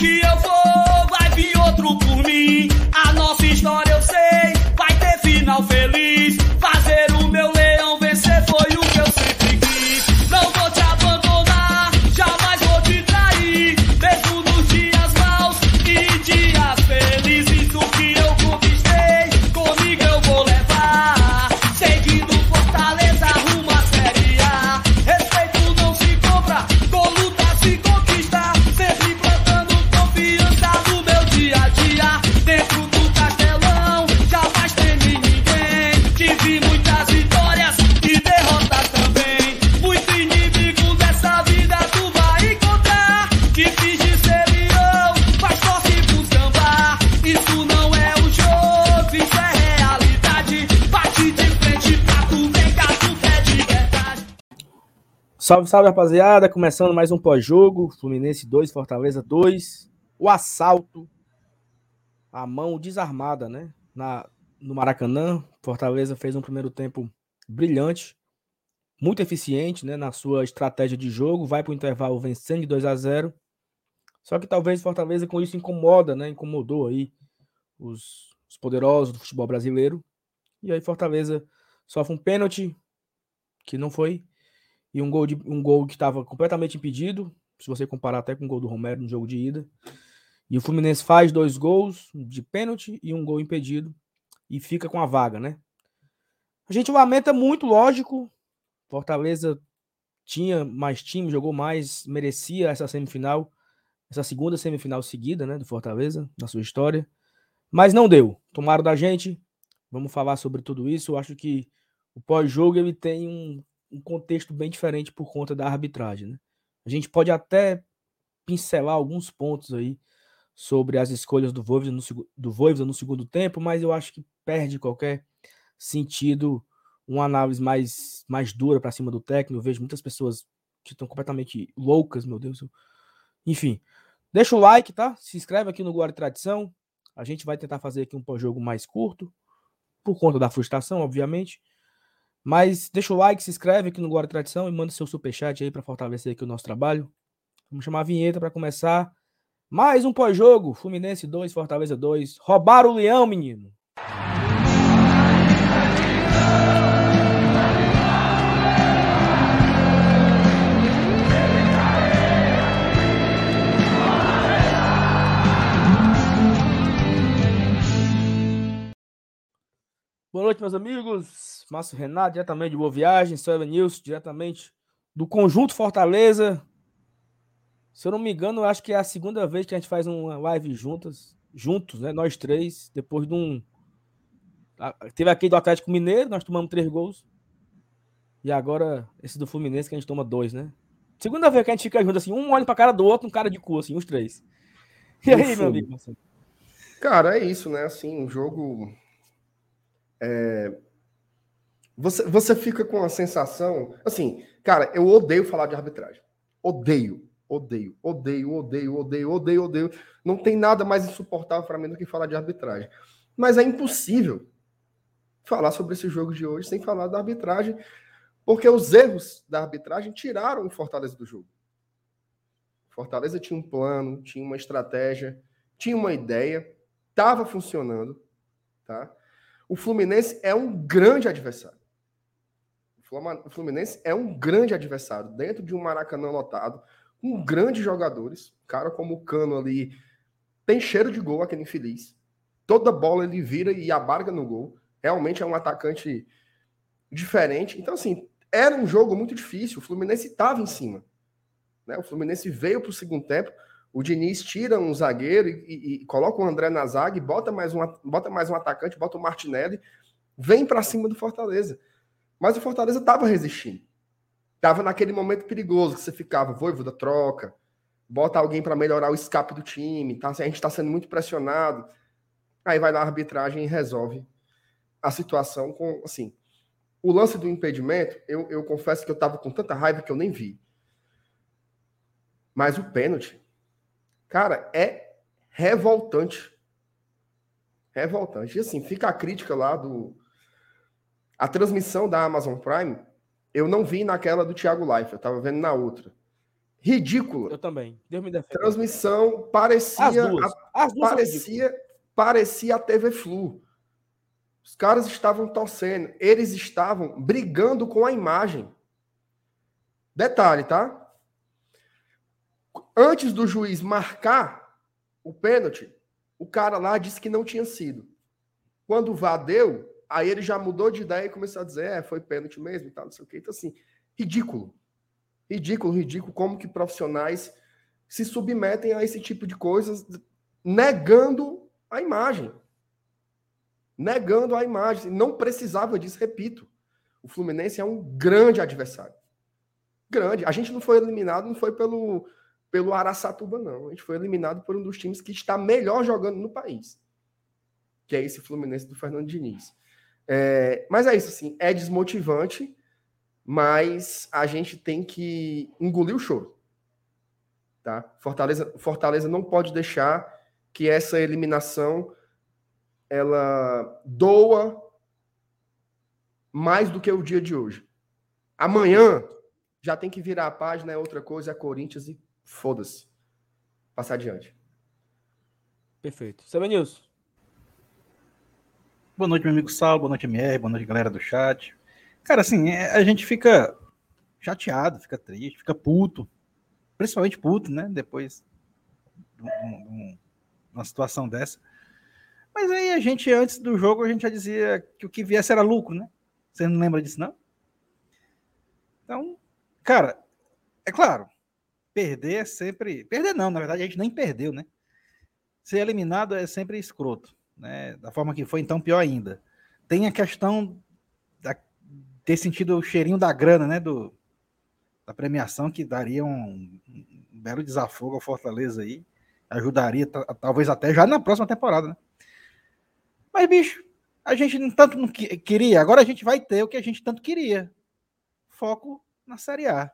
que eu for, Salve, salve, rapaziada. Começando mais um pós-jogo. Fluminense 2, Fortaleza 2. O assalto. A mão desarmada, né? Na, no Maracanã. Fortaleza fez um primeiro tempo brilhante. Muito eficiente, né? Na sua estratégia de jogo. Vai para o intervalo vencendo de 2 a 0 Só que talvez Fortaleza com isso incomoda, né? Incomodou aí os, os poderosos do futebol brasileiro. E aí Fortaleza sofre um pênalti que não foi e um gol, de, um gol que estava completamente impedido, se você comparar até com o gol do Romero no jogo de ida. E o Fluminense faz dois gols de pênalti e um gol impedido e fica com a vaga, né? A gente lamenta muito, lógico. Fortaleza tinha mais time, jogou mais, merecia essa semifinal, essa segunda semifinal seguida, né, do Fortaleza, na sua história. Mas não deu. Tomaram da gente. Vamos falar sobre tudo isso. Eu acho que o pós-jogo ele tem um um contexto bem diferente por conta da arbitragem. Né? A gente pode até pincelar alguns pontos aí sobre as escolhas do Voivoda no, do no segundo tempo, mas eu acho que perde qualquer sentido uma análise mais, mais dura para cima do técnico. Eu vejo muitas pessoas que estão completamente loucas, meu Deus. eu- Enfim, deixa o like, tá? Se inscreve aqui no e Tradição. A gente vai tentar fazer aqui um pós-jogo mais curto, por conta da frustração, obviamente. Mas deixa o like, se inscreve aqui no e Tradição e manda seu superchat aí para fortalecer aqui o nosso trabalho. Vamos chamar a vinheta para começar. Mais um pós-jogo. Fluminense 2, Fortaleza 2. Roubaram o leão, menino. Boa noite, meus amigos. Márcio Renato, diretamente de Boa Viagem. Sou News, diretamente do Conjunto Fortaleza. Se eu não me engano, acho que é a segunda vez que a gente faz uma live juntas, juntos, né? Nós três, depois de um. Teve aqui do Atlético Mineiro, nós tomamos três gols. E agora esse do Fluminense que a gente toma dois, né? Segunda vez que a gente fica junto, assim, um olha pra cara do outro, um cara de cu, assim, os três. E aí, meu fundo. amigo? Cara, é isso, né? Assim, um jogo. É, Você, você fica com a sensação. Assim, cara, eu odeio falar de arbitragem. Odeio, odeio, odeio, odeio, odeio, odeio, odeio. Não tem nada mais insuportável para mim do que falar de arbitragem. Mas é impossível falar sobre esse jogo de hoje sem falar da arbitragem, porque os erros da arbitragem tiraram o Fortaleza do jogo. Fortaleza tinha um plano, tinha uma estratégia, tinha uma ideia, estava funcionando, tá? O Fluminense é um grande adversário. O Fluminense é um grande adversário dentro de um Maracanã lotado, com grandes jogadores, cara como o Cano ali tem cheiro de gol aquele infeliz. Toda bola ele vira e abarga no gol. Realmente é um atacante diferente. Então assim, era um jogo muito difícil. O Fluminense estava em cima. Né? O Fluminense veio para o segundo tempo. O Diniz tira um zagueiro e, e- e coloca o André na zaga e bota mais, um, bota mais um atacante, bota o Martinelli, vem para cima do Fortaleza. Mas o Fortaleza estava resistindo. Estava naquele momento perigoso que você ficava, voivoda, troca, bota alguém para melhorar o escape do time, tá? a gente está sendo muito pressionado. Aí vai na arbitragem e resolve a situação com, assim, o lance do impedimento, eu, eu confesso que eu estava com tanta raiva que eu nem vi. Mas o pênalti, cara, é revoltante. Revoltante. E assim, fica a crítica lá do. A transmissão da Amazon Prime, eu não vi naquela do Thiago Life, eu tava vendo na outra. ridícula. Eu também. Deus me defenda. Transmissão parecia. As duas. As duas parecia, parecia a TV Flu. Os caras estavam torcendo. Eles estavam brigando com a imagem. Detalhe, tá? Antes do juiz marcar o pênalti, o cara lá disse que não tinha sido. Quando o VAR deu, aí ele já mudou de ideia e começou a dizer, é, foi pênalti mesmo e tal, não sei o que. Então, assim, ridículo. Ridículo, ridículo, como que profissionais se submetem a esse tipo de coisas, negando a imagem. Negando a imagem. Não precisava disso, repito. O Fluminense é um grande adversário. Grande. A gente não foi eliminado, não foi pelo, pelo Araçatuba, não. A gente foi eliminado por um dos times que está melhor jogando no país. Que é esse Fluminense do Fernando Diniz. É, mas é isso, assim, é desmotivante mas a gente tem que engolir o choro. Tá? Fortaleza, Fortaleza não pode deixar que essa eliminação ela doa mais do que o dia de hoje. Amanhã já tem que virar a página, é outra coisa, é Corinthians e foda-se. Passar adiante. Perfeito. News. Boa noite, meu amigo Sal, boa noite, MR, boa noite, galera do chat. Cara, assim, é, a gente fica chateado, fica triste, fica puto. Principalmente puto, né? Depois de uma situação dessa. Mas aí a gente, antes do jogo, a gente já dizia que o que viesse era lucro, né? Você não lembra disso, não? Então, cara, é claro, perder é sempre. Perder não, na verdade a gente nem perdeu, né? Ser eliminado é sempre escroto, né? Da forma que foi, então pior ainda. Tem a questão da, ter sentido o cheirinho da grana, né? Do, da premiação que daria um, um belo desafogo ao Fortaleza aí. Ajudaria, talvez até já na próxima temporada, né? Mas, bicho, a gente tanto não queria, agora a gente vai ter o que a gente tanto queria. Foco na Série A.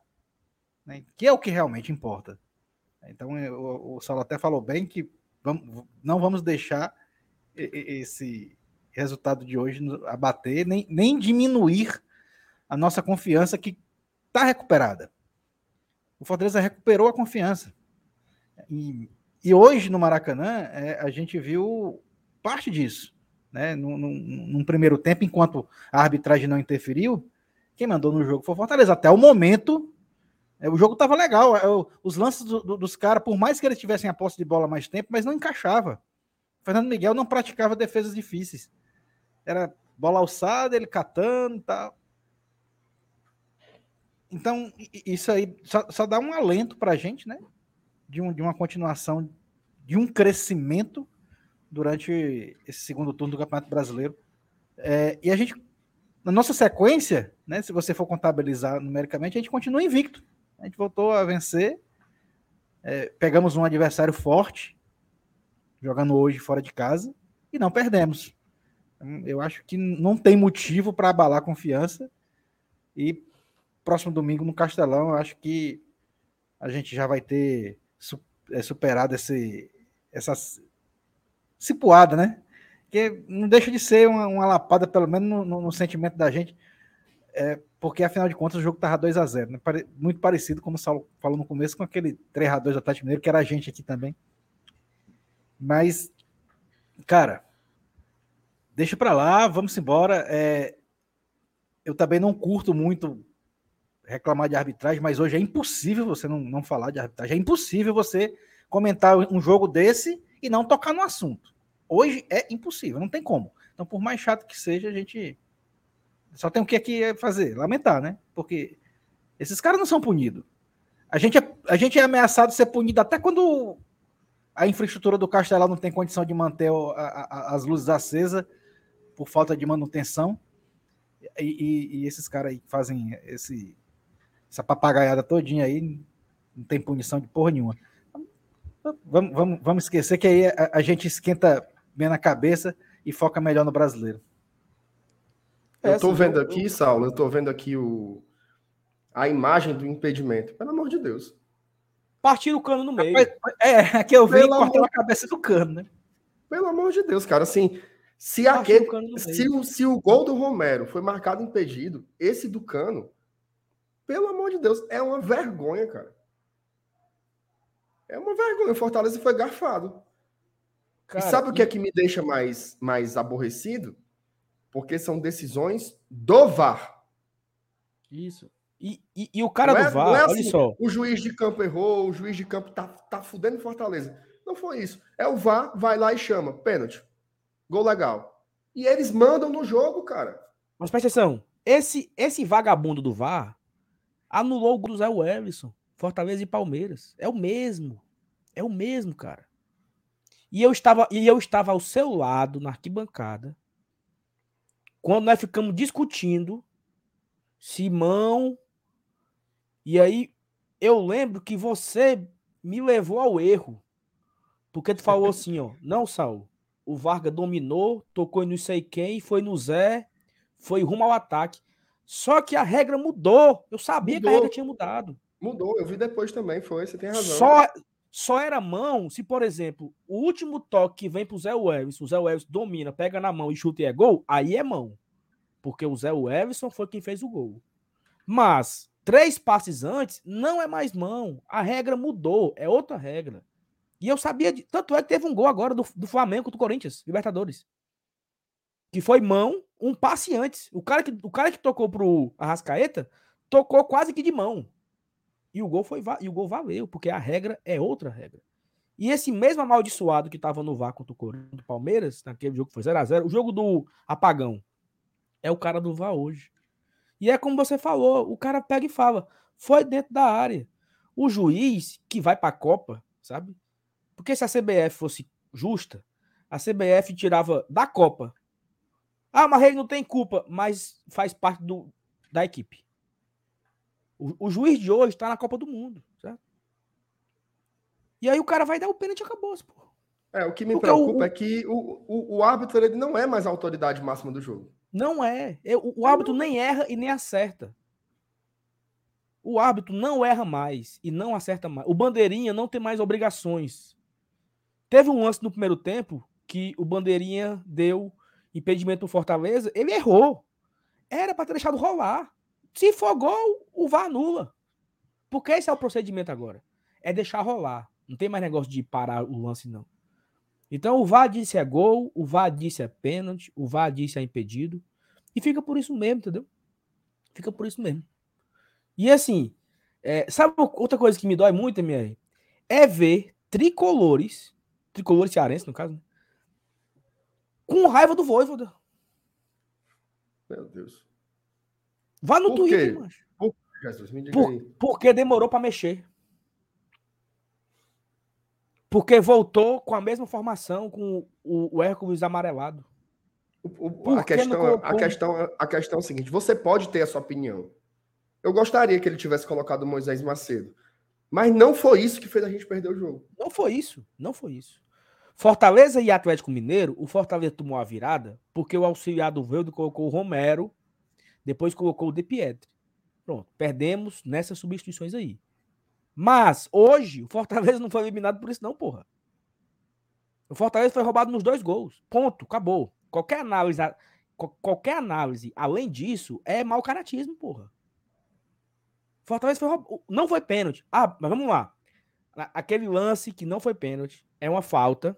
Né? Que é o que realmente importa. Então, o, o Saulo até falou bem que vamos, não vamos deixar esse resultado de hoje abater, nem, nem diminuir a nossa confiança que está recuperada. O Fortaleza recuperou a confiança. E, e hoje no Maracanã é, a gente viu parte disso. Né? Num, num, num, primeiro tempo, enquanto a arbitragem não interferiu, quem mandou no jogo foi o Fortaleza. Até o momento, o jogo estava legal. É, os lances do, do, dos caras, por mais que eles tivessem a posse de bola mais tempo, mas não encaixava. Fernando Miguel não praticava defesas difíceis. Era bola alçada, ele catando e tal. Então, isso aí só, só dá um alento para a gente, né? De, um, de uma continuação, de um crescimento durante esse segundo turno do Campeonato Brasileiro. É, e a gente, na nossa sequência, né? Se você for contabilizar numericamente, a gente continua invicto. A gente voltou a vencer. É, pegamos um adversário forte, jogando hoje fora de casa, e não perdemos. Então, eu acho que não tem motivo para abalar a confiança. E próximo domingo no Castelão, eu acho que a gente já vai ter é, superado esse, essa cipuada, né? Que não deixa de ser uma, uma lapada, pelo menos no, no, no sentimento da gente, é, porque afinal de contas o jogo estava 2 a 0 né? Muito parecido, como o Saulo falou no começo, com aquele 3 a 2 do Atlético Mineiro, que era a gente aqui também. Mas, cara, deixa para lá, vamos embora. É, eu também não curto muito reclamar de arbitragem, mas hoje é impossível você não, não falar de arbitragem. É impossível você comentar um jogo desse e não tocar no assunto. Hoje é impossível, não tem como. Então, por mais chato que seja, a gente só tem o que aqui fazer, lamentar, né? Porque esses caras não são punidos. A gente é, a gente é ameaçado de ser punido até quando a infraestrutura do Castelão não tem condição de manter a, a, as luzes acesas por falta de manutenção. E, e, e esses caras aí fazem esse, essa papagaiada todinha aí, não tem punição de porra nenhuma. Vamos, vamos, vamos esquecer que aí a, a gente esquenta bem na cabeça e foca melhor no brasileiro. Eu estou vendo aqui, Saulo, eu estou vendo aqui o, a imagem do impedimento. Pelo amor de Deus. Partir o cano no meio. É, aqui eu vi cortando a cabeça do cano, né? Pelo amor de Deus, cara. Assim, se, aquele, se, o, se o gol do Romero foi marcado impedido, esse do cano pelo amor de Deus, é uma vergonha, cara. É uma vergonha. O Fortaleza foi garfado. Cara, e sabe o que é que me deixa mais, mais aborrecido? Porque são decisões do VAR. Isso. E, e, e o cara Não do é- VAR, é olha assim, só. O juiz de campo errou, o juiz de campo tá, tá fudendo Fortaleza. Não foi isso. É o VAR, vai lá e chama. Pênalti. Gol legal. E eles mandam no jogo, cara. Mas presta atenção. Esse, esse vagabundo do VAR anulou o gol do Zé Wellison. Fortaleza e Palmeiras. É o mesmo. É o mesmo, cara. E eu estava, e eu estava ao seu lado na arquibancada quando nós ficamos discutindo Simão. E aí eu lembro que você me levou ao erro. Porque tu falou assim, ó, não, Saul, o Vargas dominou, tocou em não sei quem, foi no Zé, foi rumo ao ataque. Só que a regra mudou. Eu sabia que a Mudou. regra tinha mudado. Mudou, eu vi depois também, foi, você tem razão. Só, só era mão se, por exemplo, o último toque que vem pro Zé Welles, o Zé Welles domina, pega na mão e chuta e é gol, aí é mão. Porque o Zé Wellison foi quem fez o gol. Mas três passes antes não é mais mão. A regra mudou, é outra regra. E eu sabia, de, tanto é que teve um gol agora do, do Flamengo do Corinthians, Libertadores. Que foi mão, um passe antes. O cara que, o cara que tocou pro Arrascaeta tocou quase que de mão. E o gol foi e o gol valeu, porque a regra é outra regra. E esse mesmo amaldiçoado que estava no VAR contra o Corinthians, do Palmeiras, naquele jogo que foi 0 a 0 o jogo do apagão, é o cara do VAR hoje. E é como você falou, o cara pega e fala, foi dentro da área. O juiz que vai para a Copa, sabe? Porque se a CBF fosse justa, a CBF tirava da Copa. Ah, mas ele não tem culpa, mas faz parte do, da equipe. O, o juiz de hoje está na Copa do Mundo, certo? E aí o cara vai dar o pênalti e acabou, pô. É, o que me Porque preocupa o- é que o, o, o árbitro ele não é mais a autoridade máxima do jogo. Não é. Eu- o, o árbitro nem erra e nem acerta. O árbitro não erra mais e não acerta mais. O bandeirinha não tem mais obrigações. Teve um lance no primeiro tempo que o bandeirinha deu impedimento pro Fortaleza, ele errou. Era para ter deixado rolar. Se for gol, o VAR anula. Porque esse é o procedimento agora. É deixar rolar. Não tem mais negócio de parar o lance, não. Então o VAR disse é gol, o VAR disse é pênalti, o VAR disse é impedido. E fica por isso mesmo, entendeu? Fica por isso mesmo. E assim, é, sabe outra coisa que me dói muito, MR? É ver tricolores, tricolores cearenses, no caso, né? com raiva do Voivoda. Meu Deus. Vá no Por Twitter, quê? mancho. Jesus, me diga Por- aí. Porque demorou para mexer. Porque voltou com a mesma formação, com o, o Hércules amarelado. O- Por a, questão, colocou? a, questão, a questão é a seguinte: você pode ter a sua opinião. Eu gostaria que ele tivesse colocado o Moisés Macedo. Mas não foi isso que fez a gente perder o jogo. Não foi isso. Não foi isso. Fortaleza e Atlético Mineiro, o Fortaleza tomou a virada porque o auxiliar do Veudo colocou o Romero, depois colocou o De Pietri. Pronto, perdemos nessas substituições aí. Mas hoje o Fortaleza não foi eliminado por isso não, porra. O Fortaleza foi roubado nos dois gols. Ponto, acabou. Qualquer análise, qualquer análise além disso é mau caratismo, porra. Fortaleza foi roubado. Não foi pênalti. Ah, mas vamos lá. Aquele lance que não foi pênalti é uma falta.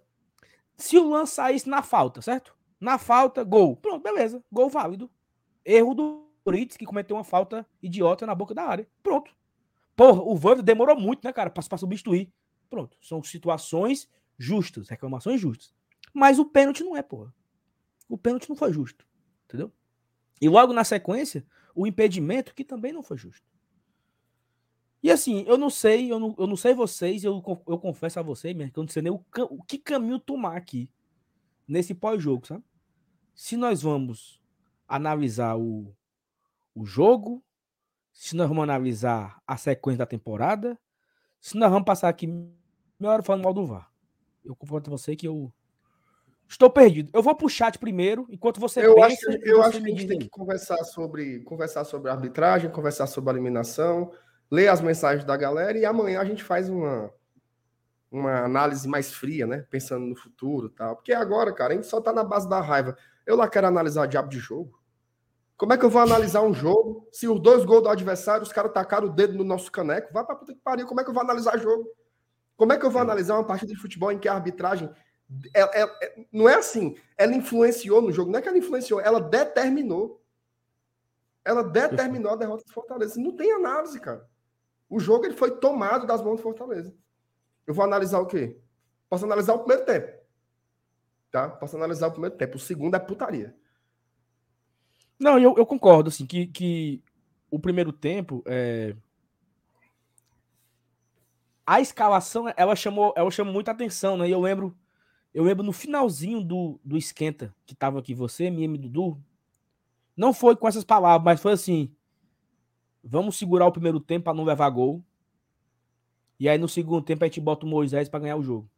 Se o lance saísse na falta, certo? Na falta, gol. Pronto, beleza. Gol válido. Erro do Brits, que cometeu uma falta idiota na boca da área. Pronto. Porra, o Vando demorou muito, né, cara, pra substituir. Pronto. São situações justas, reclamações justas. Mas o pênalti não é, porra. O pênalti não foi justo. Entendeu? E logo na sequência, o impedimento, que também não foi justo. E assim, eu não sei, eu não, eu não sei vocês, eu, eu confesso a vocês, mesmo, que eu não sei nem o, o que caminho tomar aqui nesse pós-jogo, sabe? Se nós vamos analisar o, o jogo, se nós vamos analisar a sequência da temporada, se nós vamos passar aqui meia hora falando mal do VAR. Eu confronto você que eu estou perdido. Eu vou pro chat primeiro, enquanto você Eu pensa, acho, que, eu acho que a gente tem que conversar sobre, conversar sobre a arbitragem, conversar sobre a eliminação, ler as mensagens da galera e amanhã a gente faz uma, uma análise mais fria, né? Pensando no futuro tal. Porque agora, cara, a gente só tá na base da raiva. Eu lá quero analisar diabo de jogo. Como é que eu vou analisar um jogo se os dois gols do adversário, os caras tacaram o dedo no nosso caneco? Vai pra puta que pariu. Como é que eu vou analisar jogo? Como é que eu vou analisar uma partida de futebol em que a arbitragem é, é, é, não é assim, ela influenciou no jogo, não é que ela influenciou, ela determinou. Ela determinou a derrota do Fortaleza. Não tem análise, cara. O jogo ele foi tomado das mãos do Fortaleza. Eu vou analisar o quê? Posso analisar o primeiro tempo. Tá? Posso analisar o primeiro tempo. O segundo é putaria. Não, eu, eu concordo, assim, que, que o primeiro tempo é... A escalação, ela chamou, ela chamou muita atenção, né? E eu lembro, eu lembro no finalzinho do, do esquenta, que tava aqui você, minha Dudu, não foi com essas palavras, mas foi assim: vamos segurar o primeiro tempo para não levar gol. E aí no segundo tempo a gente bota o Moisés para ganhar o jogo.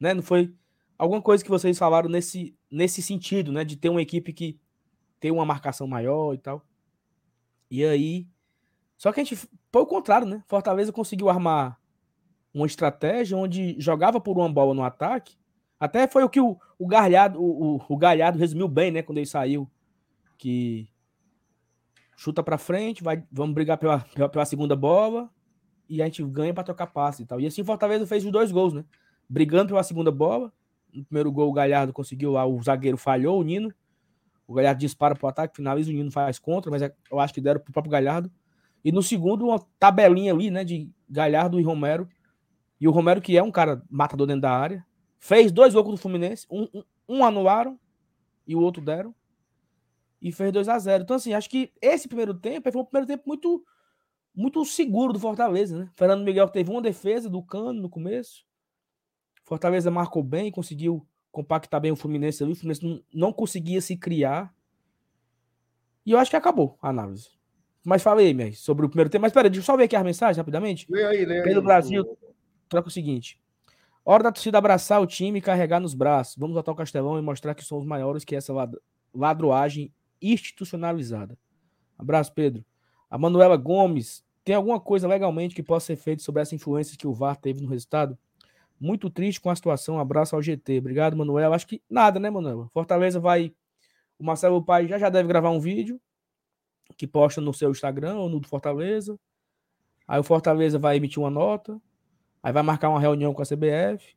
Né? Não foi alguma coisa que vocês falaram nesse, nesse sentido, né? De ter uma equipe que tem uma marcação maior e tal. E aí. Só que a gente foi o contrário, né? Fortaleza conseguiu armar uma estratégia onde jogava por uma bola no ataque. Até foi o que o, o Galhardo, o, o, o resumiu bem, né? Quando ele saiu. Que chuta para frente, vai, vamos brigar pela, pela, pela, segunda bola e a gente ganha para tocar passe e tal. E assim Fortaleza fez os dois gols, né? Brigando pela segunda bola. No primeiro gol o Galhardo conseguiu lá, o zagueiro falhou, o Nino. O Galhardo dispara pro ataque, finaliza, o Nino faz contra, mas é, eu acho que deram pro próprio Galhardo. E no segundo, uma tabelinha ali, né, de Galhardo e Romero. E o Romero, que é um cara matador dentro da área, fez dois gols do Fluminense, um, um, um anularam e o outro deram e fez 2 a 0 Então, assim, acho que esse primeiro tempo foi um primeiro tempo muito muito seguro do Fortaleza, né? Fernando Miguel teve uma defesa do Cano no começo. Fortaleza marcou bem, conseguiu compactar bem o Fluminense ali. O Fluminense não, não conseguia se criar. E eu acho que acabou a análise. Mas falei, aí, sobre o primeiro tempo. Mas peraí, deixa eu só ver aqui a mensagem rapidamente. Lê aí, lê Pelo Brasil, troca o seguinte. Hora da torcida abraçar o time e carregar nos braços. Vamos voltar ao Castelão e mostrar que somos maiores que essa ladroagem institucionalizada. Abraço, Pedro. A Manuela Gomes, tem alguma coisa legalmente que possa ser feita sobre essa influência que o VAR teve no resultado? Muito triste com a situação. Abraço ao GT. Obrigado, Manuela. Acho que nada, né, Manuela? Fortaleza vai. O Marcelo Pai já já deve gravar um vídeo que posta no seu Instagram ou no do Fortaleza. Aí o Fortaleza vai emitir uma nota. Aí vai marcar uma reunião com a CBF.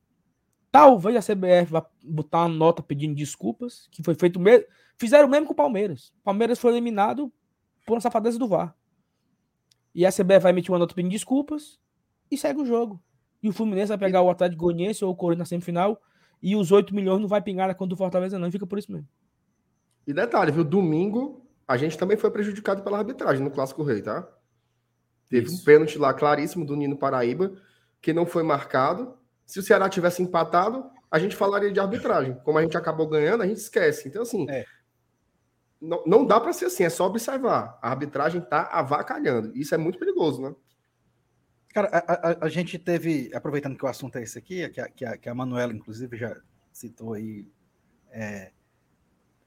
Talvez a CBF vá botar uma nota pedindo desculpas, que foi feito mesmo. Fizeram o mesmo com o Palmeiras. O Palmeiras foi eliminado por uma safadeza do VAR. E a CBF vai emitir uma nota pedindo desculpas e segue o jogo. E o Fluminense vai pegar o Atlético Goianiense ou o Corinthians na semifinal e os 8 milhões não vai pingar na conta do Fortaleza não, fica por isso mesmo. E detalhe, viu? Domingo a gente também foi prejudicado pela arbitragem no Clássico Rei, tá? Teve isso. um pênalti lá claríssimo do Nino Paraíba que não foi marcado se o Ceará tivesse empatado, a gente falaria de arbitragem. Como a gente acabou ganhando, a gente esquece. Então, assim, é. não, não dá para ser assim, é só observar. A arbitragem está avacalhando. Isso é muito perigoso, né? Cara, a, a, a, gente teve, aproveitando que o assunto é esse aqui, que a, que a, que a Manuela, inclusive, já citou aí é,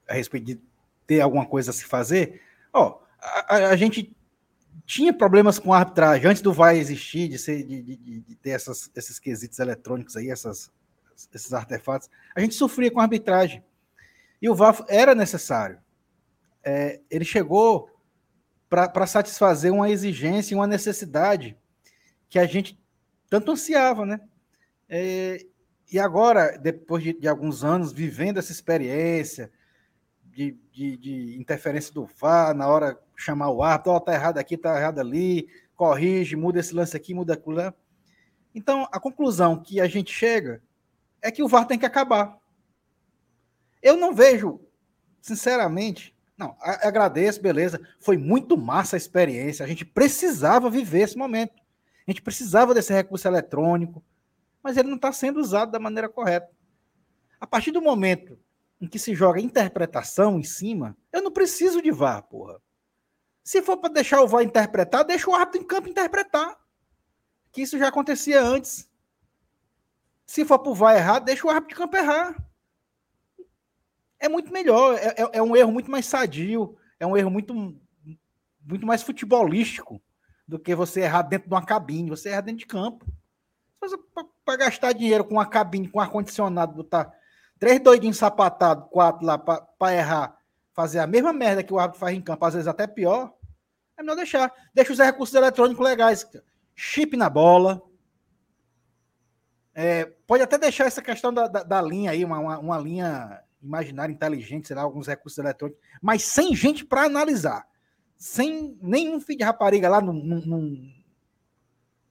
a respeito de ter alguma coisa a se fazer. Ó, a, a, gente tinha problemas com a arbitragem antes do VAR existir, de, ser, de, de, de ter essas, esses quesitos eletrônicos aí, essas, esses artefatos. A gente sofria com a arbitragem. E o VAR era necessário. É, ele chegou para satisfazer uma exigência e uma necessidade que a gente tanto ansiava, né? É, e agora, depois de, de, alguns anos vivendo essa experiência de, de, de interferência do VAR na hora chamar o árbitro, oh, tá errado aqui, tá errado ali, corrige, muda esse lance aqui, muda aquilo lá. Então, a conclusão que a gente chega é que o VAR tem que acabar. Eu não vejo, sinceramente, não, agradeço, beleza, foi muito massa a experiência, a gente precisava viver esse momento. A gente precisava desse recurso eletrônico, mas ele não está sendo usado da maneira correta. A partir do momento em que se joga interpretação em cima, eu não preciso de VAR, porra. Se for para deixar o VAR interpretar, deixa o árbitro em campo interpretar. Que isso já acontecia antes. Se for para o VAR errar, deixa o árbitro de campo errar. É muito melhor. É, é, é, um erro muito mais sadio. É um erro muito, muito mais futebolístico do que você errar dentro de uma cabine. Você erra dentro de campo. Para gastar dinheiro com uma cabine, com ar-condicionado, botar três doidinhos sapatados, quatro lá, para errar fazer a mesma merda que o árbitro faz em campo, às vezes até pior, é melhor deixar. Deixa os recursos eletrônicos legais. Chip na bola. É, pode até deixar essa questão da, da, da linha aí, uma, uma, uma, linha imaginária inteligente, sei lá, alguns recursos eletrônicos, mas sem gente para analisar. Sem nenhum filho de rapariga lá num, num,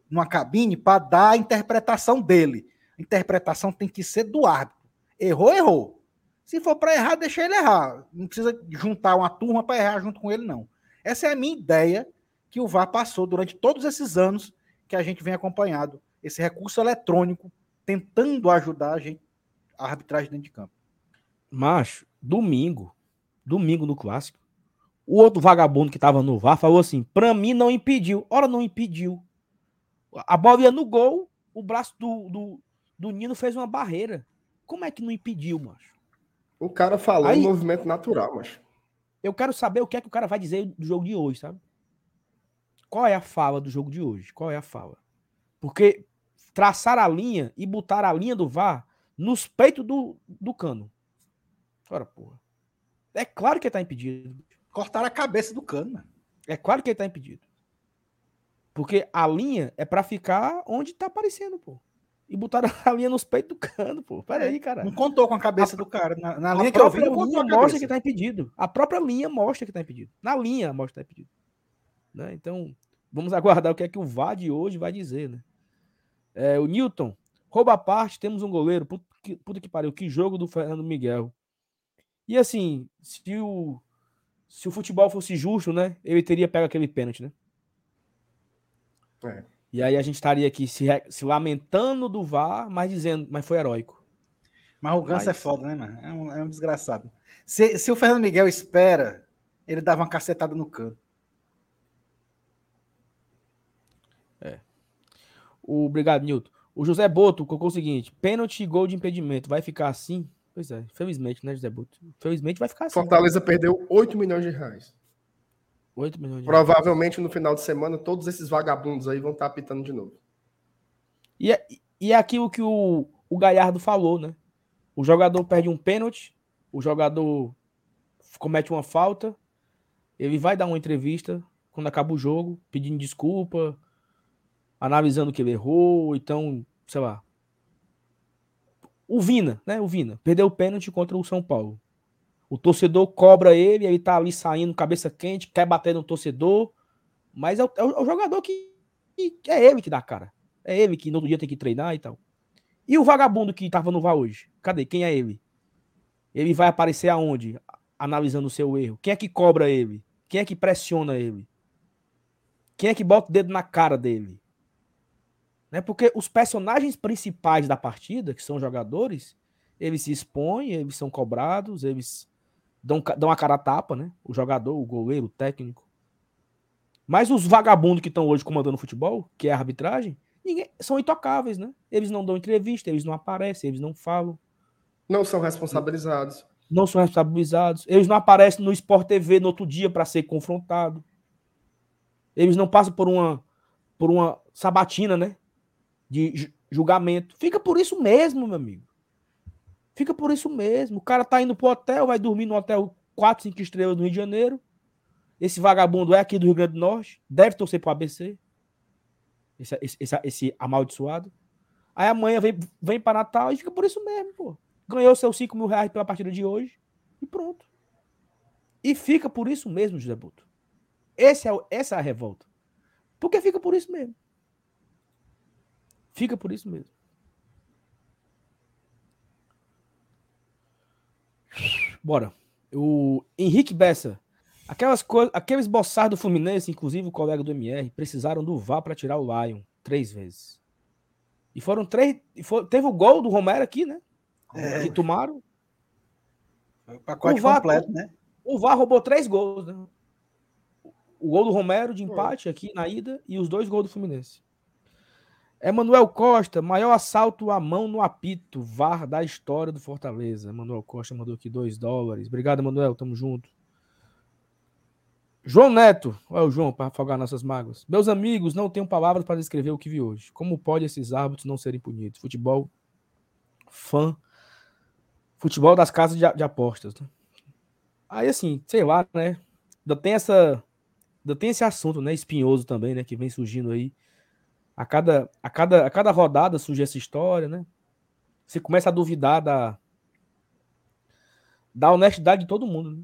numa cabine para dar a interpretação dele. A interpretação tem que ser do árbitro. Errou, errou. Se for para errar, deixa ele errar. Não precisa juntar uma turma para errar junto com ele, não. Essa é a minha ideia que o VAR passou durante todos esses anos que a gente vem acompanhado. Esse recurso eletrônico tentando ajudar a gente a arbitragem dentro de campo. Macho, domingo, domingo no clássico, o outro vagabundo que tava no VAR falou assim: "Para mim não impediu". Ora não impediu. A bola ia no gol, o braço do, do, do Nino fez uma barreira. Como é que não impediu, macho? O cara falou Aí, movimento natural, macho. Eu quero saber o que é que o cara vai dizer do jogo de hoje, sabe? Qual é a fala do jogo de hoje? Qual é a fala? Porque traçar a linha e botar a linha do VAR nos peitos do, do cano. Ora, porra. É claro que ele tá impedido. Cortar a cabeça do cano, mano. É claro que ele tá impedido. Porque a linha é para ficar onde tá aparecendo, pô. E botaram a linha nos peitos do cano, pô. Pera aí, cara. Não contou com a cabeça a, do cara. Na, na linha que eu vi, não linha mostra que tá impedido. A própria linha mostra que tá impedido. Na linha mostra que tá impedido. Né? Então, vamos aguardar o que é que o VAR de hoje vai dizer, né? É, o Newton, rouba a parte, temos um goleiro. Puta que, puta que pariu, que jogo do Fernando Miguel. E assim, se o, se o futebol fosse justo, né? Ele teria pego aquele pênalti, né? É. E aí a gente estaria aqui se, se lamentando do VAR, mas dizendo, mas foi heróico. Mas o Ganso mas... é foda, né, mano? É um, é um desgraçado. Se, se o Fernando Miguel espera, ele dava uma cacetada no canto. O obrigado, Nilton. O José Boto colocou o seguinte: pênalti e gol de impedimento. Vai ficar assim? Pois é, felizmente, né, José Boto? Felizmente vai ficar assim. Fortaleza né? perdeu 8 milhões de reais. 8 milhões de Provavelmente reais. no final de semana todos esses vagabundos aí vão estar tá apitando de novo. E é, e é aquilo que o, o Galhardo falou, né? O jogador perde um pênalti, o jogador comete uma falta, ele vai dar uma entrevista quando acaba o jogo, pedindo desculpa, analisando que ele errou, então, sei lá. O Vina, né? O Vina perdeu o pênalti contra o São Paulo. O torcedor cobra ele, ele tá ali saindo, cabeça quente, quer bater no torcedor, mas é o, é o jogador que, que, é ele que dá cara. É ele que no outro dia tem que treinar e tal. E o vagabundo que tava no VAR hoje? Cadê? Quem é ele? Ele vai aparecer aonde? Analisando o seu erro. Quem é que cobra ele? Quem é que pressiona ele? Quem é que bota o dedo na cara dele? Né? Porque os personagens principais da partida, que são jogadores, eles se expõem, eles são cobrados, eles dão, dão a cara a tapa, né? O jogador, o goleiro, o técnico. Mas os vagabundos que estão hoje comandando o futebol, que é a arbitragem, ninguém, são intocáveis, né? Eles não dão entrevista, eles não aparecem, eles não falam. Não são responsabilizados. Não são responsabilizados. Eles não aparecem no Sport TV no outro dia para ser confrontado. Eles não passam por uma por uma sabatina, né? De julgamento. Fica por isso mesmo, meu amigo. Fica por isso mesmo. O cara tá indo pro hotel, vai dormir no hotel 4, 5 estrelas do Rio de Janeiro. Esse vagabundo é aqui do Rio Grande do Norte, deve torcer pro ABC. Esse, esse, esse, esse amaldiçoado. Aí amanhã vem, vem para Natal e fica por isso mesmo, pô. Ganhou seus 5 mil reais pela partida de hoje e pronto. E fica por isso mesmo, José Buto. Esse é, essa é a revolta. Porque fica por isso mesmo. Fica por isso mesmo. Bora. O Henrique Bessa. Aquelas coisas, aqueles boçados do Fluminense, inclusive o colega do MR, precisaram do VAR para tirar o Lion três vezes. E foram três. E for, teve o gol do Romero aqui, né? É. Que tomaram. o pacote o VAR, completo, né? O VAR roubou três gols, né? O gol do Romero de empate aqui na ida e os dois gols do Fluminense. Emanuel Costa, maior assalto à mão no apito, VAR da história do Fortaleza. Emanuel Costa mandou aqui dois dólares. Obrigado, Emanuel, tamo junto. João Neto, olha o João, para afogar nossas mágoas. Meus amigos, não tenho palavras para descrever o que vi hoje. Como pode esses árbitros não serem punidos? Futebol fã. Futebol das casas de, de apostas. Né? Aí, assim, sei lá, né? Ainda tem essa. Ainda tem esse assunto, né? Espinhoso também, né? Que vem surgindo aí A cada, a cada, a cada rodada surge essa história, né? Você começa a duvidar da, da honestidade de todo mundo. Né?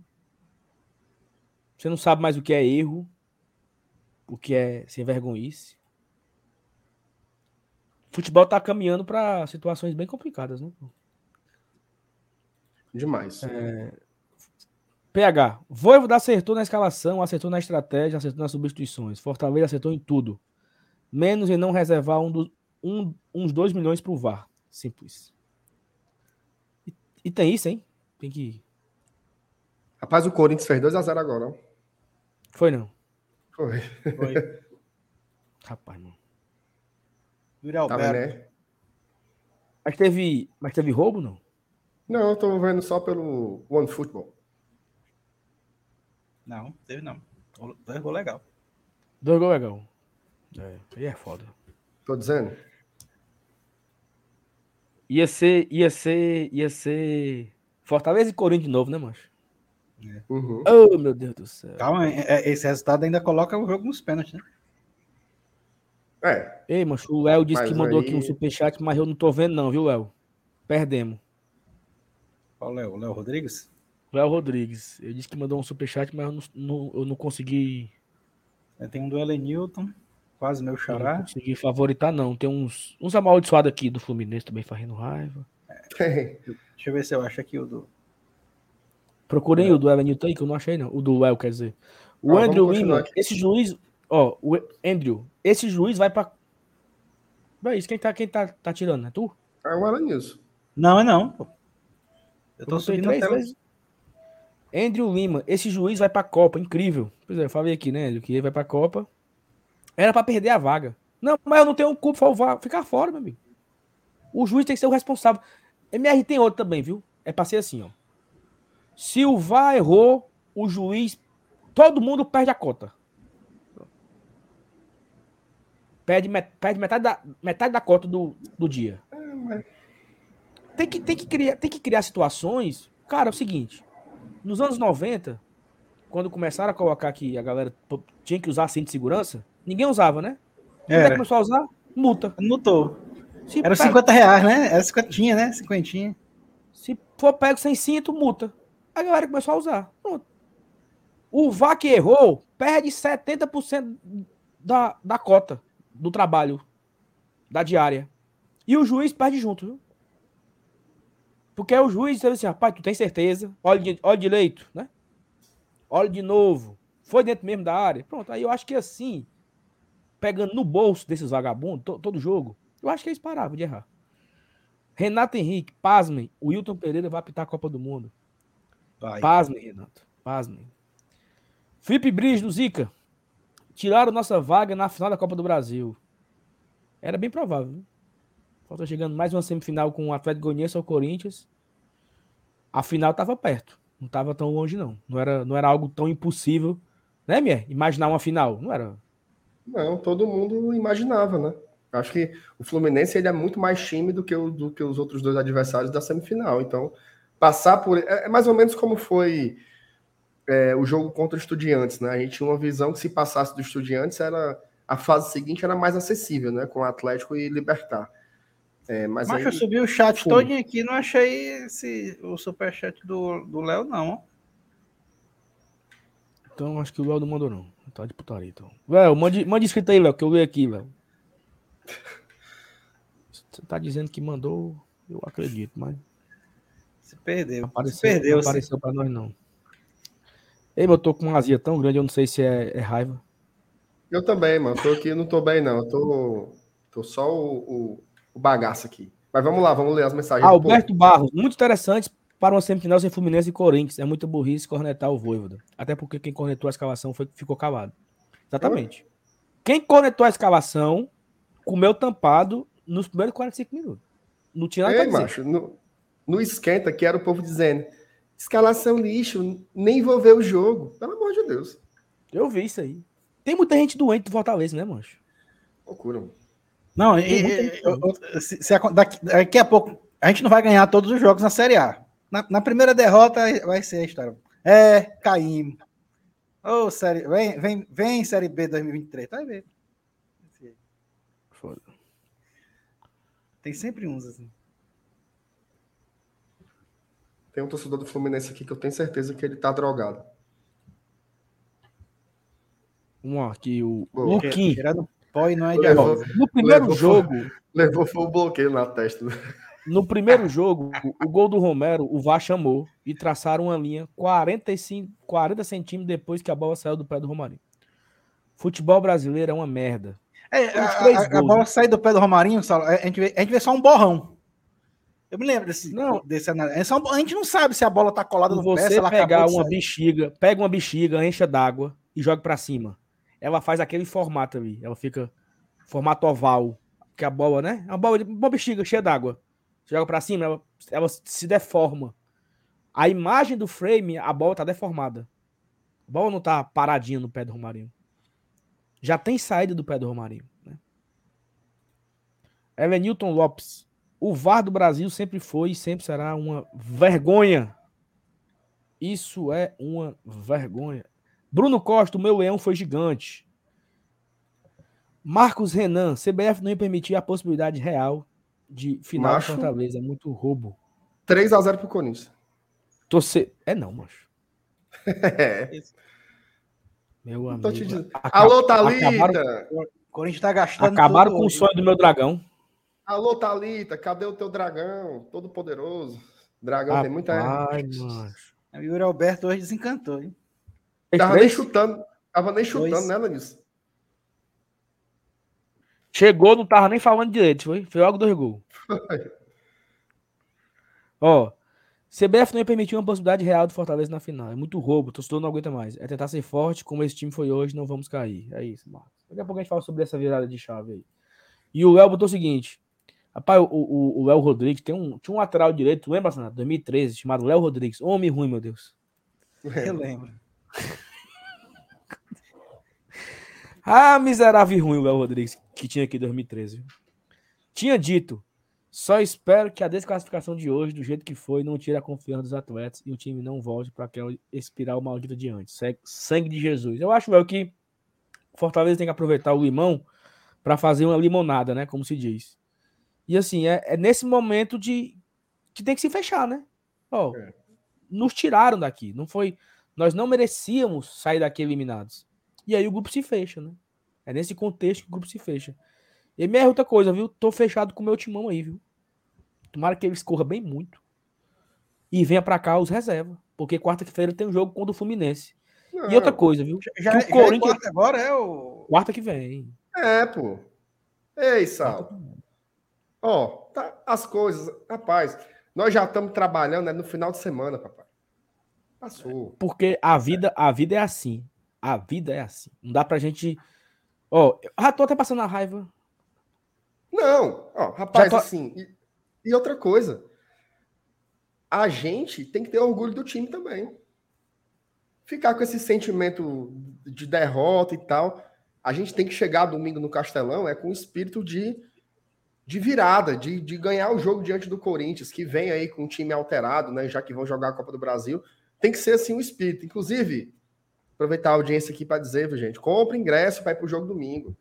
Você não sabe mais o que é erro, o que é sem vergonhice. O futebol tá caminhando para situações bem complicadas, né? Demais. É... PH, Voivoda acertou na escalação, acertou na estratégia, acertou nas substituições. Fortaleza acertou em tudo. Menos em não reservar um do, um, uns 2 milhões pro VAR. Simples. E, e, tem isso, hein? Tem que. Rapaz, o Corinthians fez 2x0 agora. Foi não. Foi. Foi. Rapaz, não. Yuri Tá Alberto. vendo, né? Mas teve, mas teve roubo, não? Não, eu tô vendo só pelo One Football. Não, teve não. Dois gols legal. Dois gols legal. É, aí é foda. Tô dizendo. Ia ser, ia ser, ia ser Fortaleza e Corinthians de novo, né, mancho? Uhum. Oh, meu Deus do céu. Calma, é- é- esse resultado ainda coloca o jogo nos pênaltis, né? É, Ei, mancho, o Léo disse Mas que mandou aí- aqui um superchat, mas eu não tô vendo não, viu, Léo? Perdemos. Qual é? O Léo Rodrigues? Léo Rodrigues. Ele disse que mandou um superchat, mas eu não, não- eu não consegui, Tem um do Elenilton, quase meu eu não xará. consegui favoritar, não. Tem uns, uns amaldiçoados aqui do Fluminense também fazendo raiva. tem. Deixa eu ver se eu acho aqui o do. Procurei o do aí, que eu não achei, não. O do Léo, quer dizer. O Ó, Andrew Lima, esse juiz, ó, o Andrew, esse juiz vai pra. É isso, quem tá, quem tá, tá tirando, né? Tu? É o Alanilson. Não, é não. pô. Eu tô subindo a três vezes. Andrew Lima, esse juiz vai pra Copa, incrível. Pois é, eu falei aqui, né, Andrew, que ele vai pra Copa. Era pra perder a vaga. Não, mas eu não tenho culpa ficar fora, meu amigo. O juiz tem que ser o responsável. MR tem outro também, viu? É pra ser assim, ó. Se o VAR errou, o juiz, todo mundo perde a cota. Perde, perde metade, da, metade da cota do, do dia. Tem que, tem, que criar, tem que criar situações. Cara, é o seguinte. Nos anos 90, quando começaram a colocar que a galera tinha que usar cinto de segurança, ninguém usava, né? Quando é começou a usar? Multa. Notou. Se, Era pega- 50 reais, né? Era 50, né? 50. se for pego sem cinto, multa. A galera começou a usar. Pronto. O VAR que errou perde 70% da, da cota do trabalho, da diária. E o juiz perde junto, viu? Porque o juiz diz assim, rapaz, tu tem certeza? Olha, de, olha direito, né? Olha de novo. Foi dentro mesmo da área. Pronto, aí eu acho que assim, pegando no bolso desses vagabundos, to- todo jogo, eu acho que eles paravam de errar. Renato Henrique, pasmem, o Wilton Pereira vai apitar a Copa do Mundo. Vai. Pasmem, Renato. Pasmem. Felipe Bris do Zica. Tiraram nossa vaga na final da Copa do Brasil. Era bem provável. Viu? Falta chegando mais uma semifinal com o Atlético Goianiense ou Corinthians. A final estava perto. Não estava tão longe, não. Não era, não era algo tão impossível. Né, Mier? Imaginar uma final. Não era. Não, todo mundo imaginava, né? Acho que o Fluminense ele é muito mais time do que, o- do que os outros dois adversários da semifinal. Então, passar por. É, é mais ou menos como foi é, o jogo contra o Estudiantes, né? A gente tinha uma visão que se passasse do Estudiantes, era, a fase seguinte era mais acessível, né? Com Atlético e Libertar. É, mas Mas aí, eu subi o chat Fumo. todinho aqui, não achei esse, o superchat do do Léo, não. Então acho que o Léo não mandou, não. Tá de putaria, então. Léo, mande, mande escrito aí, Léo, que eu leio aqui, Léo. Você tá dizendo que mandou, eu acredito, mas Se perdeu. apareceu, se perdeu. não se- apareceu pra nós, não. Ei, eu tô com uma azia tão grande, eu não sei se é, é raiva. eu também, mano. Tô aqui, não tô bem, não. Eu tô, tô só o, o, o bagaço aqui. Mas vamos lá, vamos ler as mensagens. povo. Alberto Barros, muito interessante para uma semifinal sem Fluminense e Corinthians. É muito burrice cornetar o Voivoda. Até porque quem cornetou a escalação foi, ficou calado. Exatamente. Quem cornetou a escalação comeu tampado nos primeiros 45 minutos. Não tinha nada Ei, macho, no, no esquenta que era o povo dizendo escalação lixo, nem vou ver o jogo. Pelo amor de Deus. Eu vi isso aí. Tem muita gente doente do Fortaleza, né, mancho? Loucura. mano. Não, e- e- gente eu- eu- se- se daqui, daqui a pouco a gente não vai ganhar todos os jogos na Série A. Na, na primeira derrota vai ser a história. É, caímos. Ô, série, vem, vem, vem Série B 2023. Vai ver. foda. Tem sempre uns assim. Tem um torcedor do Fluminense aqui que eu tenho certeza que ele tá drogado. Um aqui, o. Luquim. Tirando pó e não é de Levou-. No primeiro Levou- jogo, Levou foi o bloqueio na testa. No primeiro jogo, o gol do Romero, o VAR chamou e traçaram uma linha 45, 40 centímetros depois que a bola saiu do pé do Romarinho. Futebol brasileiro é uma merda. É, a, três a- gols, bola né? sai do pé do Romarinho, Saulo, a gente, vê, a gente vê só um borrão. Eu me lembro desse, Não. desse. É só a gente não sabe se a bola tá colada no pé, se você pegar uma sair. bexiga, pega uma bexiga, encha d'água e joga pra cima. Ela faz aquele formato ali. Ela fica formato oval. Que a bola, né? É Uma bola, uma bexiga cheia d'água. Você joga pra cima, ela, ela se deforma. A imagem do frame, a bola tá deformada. A bola não tá paradinha no pé do Romarinho. Já tem saída do pé do Romarinho. Né? Elenilton Lopes. O VAR do Brasil sempre foi e sempre será uma vergonha. Isso é uma vergonha. Bruno Costa, o meu leão foi gigante. Marcos Renan, CBF não ia permitir a possibilidade real de final Macho. de Fortaleza. É muito roubo. 3x0 pro Corinthians. Torcer. É não, macho. É. Meu amigo. Tô te dizendo. Aca- Alô, Thalita! Acabaram, O Corinthians tá gastando. acabaram com o sonho do meu dragão. Alô, Thalita, cadê o teu dragão? Todo poderoso. Dragão tem muita. Ai, macho. O Yuri Alberto hoje desencantou, hein? Tava nem chutando. Tava nem chutando, Dois. né, Lenilson? Chegou, não tava nem falando direito, foi? Foi logo dois gols. Ó, CBF não ia permitir uma possibilidade real do Fortaleza na final. É muito roubo, o torcedor não aguenta mais. É tentar ser forte, como esse time foi hoje, não vamos cair. É isso, Marcos. Daqui a pouco a gente fala sobre essa virada de chave aí. E o Léo botou o seguinte: rapaz, o- o o Léo Rodrigues tem um, tinha um lateral direito, tu lembra, Sanato? 2013, chamado Léo Rodrigues. Homem ruim, meu Deus. Eu lembro. Ah, miserável e ruim o Léo Rodrigues, que tinha aqui em 2013. viu? Tinha dito, só espero que a desclassificação de hoje, do jeito que foi, não tire a confiança dos atletas e o time não volte para aquela espiral maldita de antes. Sangue de Jesus. Eu acho, Léo, que o Fortaleza tem que aproveitar o limão para fazer uma limonada, né? Como se diz. E assim, é, é nesse momento de que tem que se fechar, né? Ó, É. nos tiraram daqui. Não foi. Nós não merecíamos sair daqui eliminados. E aí o grupo se fecha, né? É nesse contexto que o grupo se fecha. E minha outra coisa, viu? Tô fechado com o meu timão aí, viu? Tomara que ele escorra bem muito. E venha pra cá os reservas. Porque quarta-feira tem um jogo contra o Fluminense. E outra coisa, viu? Já, o já é Corinthians- quarta agora é o. Quarta que vem. É, pô. Ei, Sal. Ó, tá, as coisas. Rapaz, nós já estamos trabalhando né, no final de semana, papai. Passou. Porque a vida, a vida é assim. A vida é assim. Não dá pra gente. Ó, já tô até passando a raiva. Não, ó, rapaz, Já tô- assim. E, e outra coisa. A gente tem que ter orgulho do time também. Ficar com esse sentimento de derrota e tal. A gente tem que chegar domingo no Castelão é com o espírito de, de virada, de, de ganhar o jogo diante do Corinthians, que vem aí com um time alterado, né? Já que vão jogar a Copa do Brasil. Tem que ser assim o espírito. Inclusive, aproveitar a audiência aqui para dizer, viu, gente, compra ingresso para ir pro jogo domingo.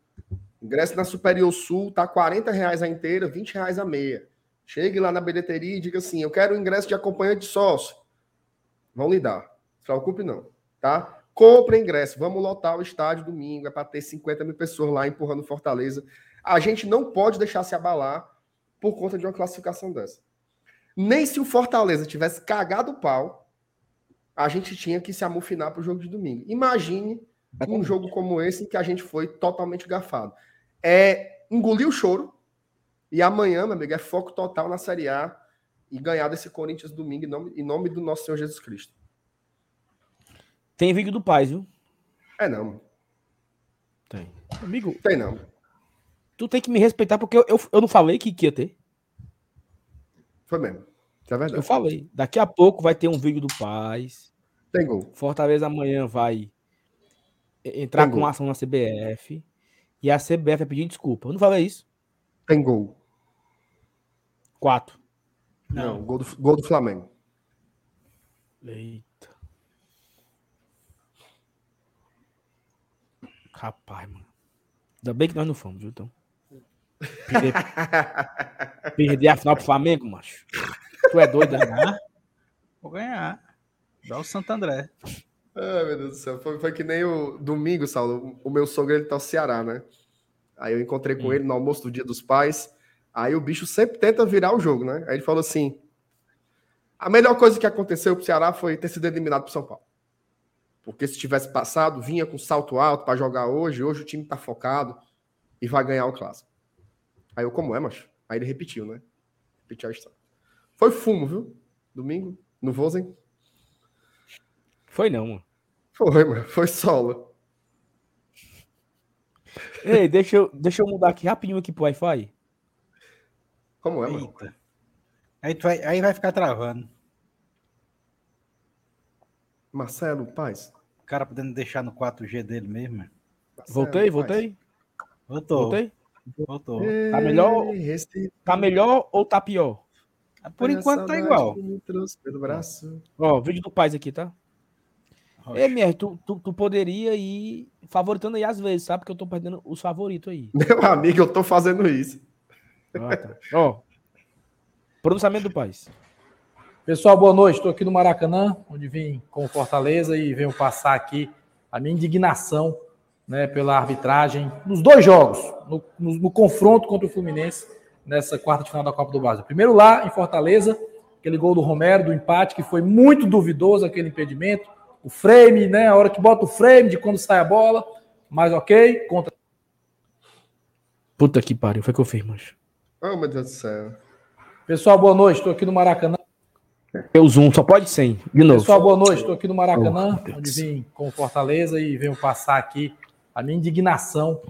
Ingresso na Superior Sul tá 40 reais a inteira, 20 reais a meia. Chegue lá na bilheteria e diga assim: eu quero o ingresso de acompanhante de sócio. Vão lhe dar. Se preocupe, não. Tá? Compre ingresso. Vamos lotar o estádio domingo. É para ter 50 mil pessoas lá empurrando Fortaleza. A gente não pode deixar se abalar por conta de uma classificação dessa. Nem se o Fortaleza tivesse cagado o pau, a gente tinha que se amufinar para o jogo de domingo. Imagine um jogo como esse em que a gente foi totalmente gafado. É engolir o choro e amanhã, meu amigo, é foco total na Série A e ganhar desse Corinthians domingo em nome, em nome do nosso Senhor Jesus Cristo. Tem vídeo do Paz, viu? É não, Tem. Amigo, tem não. tu tem que me respeitar porque eu, eu, eu não falei que, que ia ter. Foi mesmo. Isso é Eu verdade. falei. Daqui a pouco vai ter um vídeo do Paz. Tem gol. Fortaleza amanhã vai entrar Tem com gol. ação na CBF. E a CBF vai pedir desculpa. Eu não falei isso. Tem gol. Quatro. Não, gol, do, gol do Flamengo. Eita. Rapaz, mano. Ainda bem que nós não fomos, viu? Então. Perder, perder a final pro Flamengo, macho. Tu é doido, né? Vou ganhar. Igual o Santo André. Ai, meu Deus do céu. Foi, foi que nem o domingo, Saulo. O meu sogro, ele tá no Ceará, né? Aí eu encontrei com Hum. ele no almoço do Dia dos Pais. Aí o bicho sempre tenta virar o jogo, né? Aí ele falou assim: a melhor coisa que aconteceu pro Ceará foi ter sido eliminado pro São Paulo. Porque se tivesse passado, vinha com salto alto para jogar hoje. Hoje o time tá focado e vai ganhar o clássico. Aí eu, como é, macho? Aí ele repetiu, né? Repetiu a história. Foi fumo, viu? Domingo, no Vozen. Foi não, mano. Foi, mano. Foi solo. Ei, deixa eu, deixa eu mudar aqui rapidinho aqui pro Wi-Fi. Como é, mano? Eita. Aí, tu vai, aí vai ficar travando. Marcelo, paz. O cara podendo deixar no 4G dele mesmo. mano. Marcelo, Voltei, paz. voltei. Voltou. Voltei. Voltou. Tá melhor? Ei, Recife, Tá melhor ou tá pior? Por enquanto tá igual. pelo braço. Ó, vídeo do Paz aqui, tá? Rocha. Ei, MR, tu, tu, tu poderia ir favoritando aí às vezes, sabe? Porque eu tô perdendo os favoritos aí. Meu amigo, eu tô fazendo isso. Ah, tá. Ó. Pronunciamento do Paz. Pessoal, boa noite. Estou aqui no Maracanã, onde vim com o Fortaleza e venho passar aqui a minha indignação né, pela arbitragem nos dois jogos, no, no- no confronto contra o Fluminense nessa quarta de final da Copa do Brasil. Primeiro lá em Fortaleza, aquele gol do Romero, do empate, que foi muito duvidoso aquele impedimento. O frame, né? A hora que bota o frame de quando sai a bola, mas ok, contra Puta que pariu, foi o que eu fiz, mancho. Oh, meu Deus do céu. Pessoal, boa noite. Estou aqui no Maracanã. Eu zoom, só pode 100. De novo. Pessoal, boa noite. Estou aqui no Oh, Maracanã, Deus. onde vim com o Fortaleza e venho passar aqui a minha indignação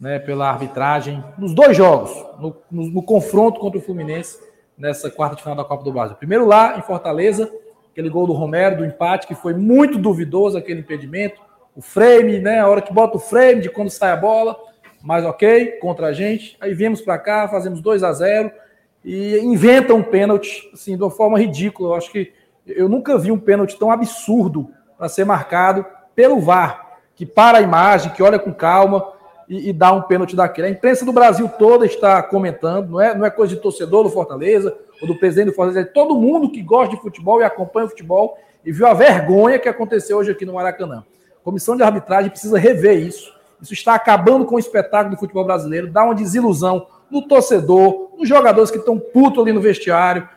né, pela arbitragem nos dois jogos, no, no- no confronto contra o Fluminense nessa quarta de final da Copa do Brasil. Primeiro lá em Fortaleza, aquele gol do Romero, do empate, que foi muito duvidoso aquele impedimento. O frame, né? A hora que bota o frame de quando sai a bola, mas ok, contra a gente. Aí viemos para cá, fazemos 2 a 0 e inventa um pênalti, assim, de uma forma ridícula. Eu acho que eu nunca vi um pênalti tão absurdo para ser marcado pelo VAR, que para a imagem, que olha com calma e, e dá um pênalti daquele. A imprensa do Brasil toda está comentando, não é, não é coisa de torcedor do Fortaleza ou do presidente do Fortaleza, é todo mundo que gosta de futebol e acompanha o futebol e viu a vergonha que aconteceu hoje aqui no Maracanã. A comissão de arbitragem precisa rever isso. Isso está acabando com o espetáculo do futebol brasileiro, dá uma desilusão no torcedor, nos jogadores que estão putos ali no vestiário,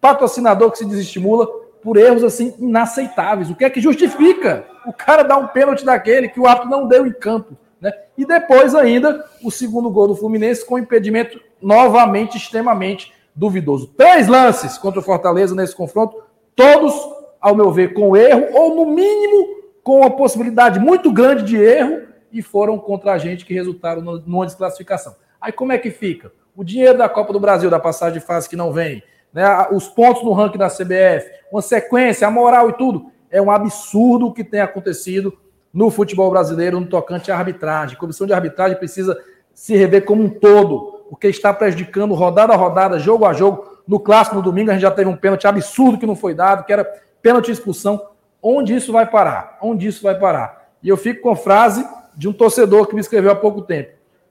patrocinador que se desestimula por erros assim inaceitáveis. O que é que justifica o cara dar um pênalti daquele que o árbitro não deu em campo? Né? E depois ainda o segundo gol do Fluminense com impedimento novamente extremamente duvidoso. Três lances contra o Fortaleza nesse confronto, todos, ao meu ver, com erro, ou no mínimo com uma possibilidade muito grande de erro, e foram contra a gente que resultaram numa desclassificação. Aí como é que fica? O dinheiro da Copa do Brasil, da passagem de fase que não vem, né, os pontos no ranking da CBF, uma sequência, a moral e tudo. É um absurdo o que tem acontecido no futebol brasileiro no tocante à arbitragem. A comissão de arbitragem precisa se rever como um todo, porque está prejudicando rodada a rodada, jogo a jogo. No clássico no domingo a gente já teve um pênalti absurdo que não foi dado, que era pênalti expulsão. Onde isso vai parar? Onde isso vai parar? E eu fico com a frase de um torcedor que me escreveu há pouco tempo.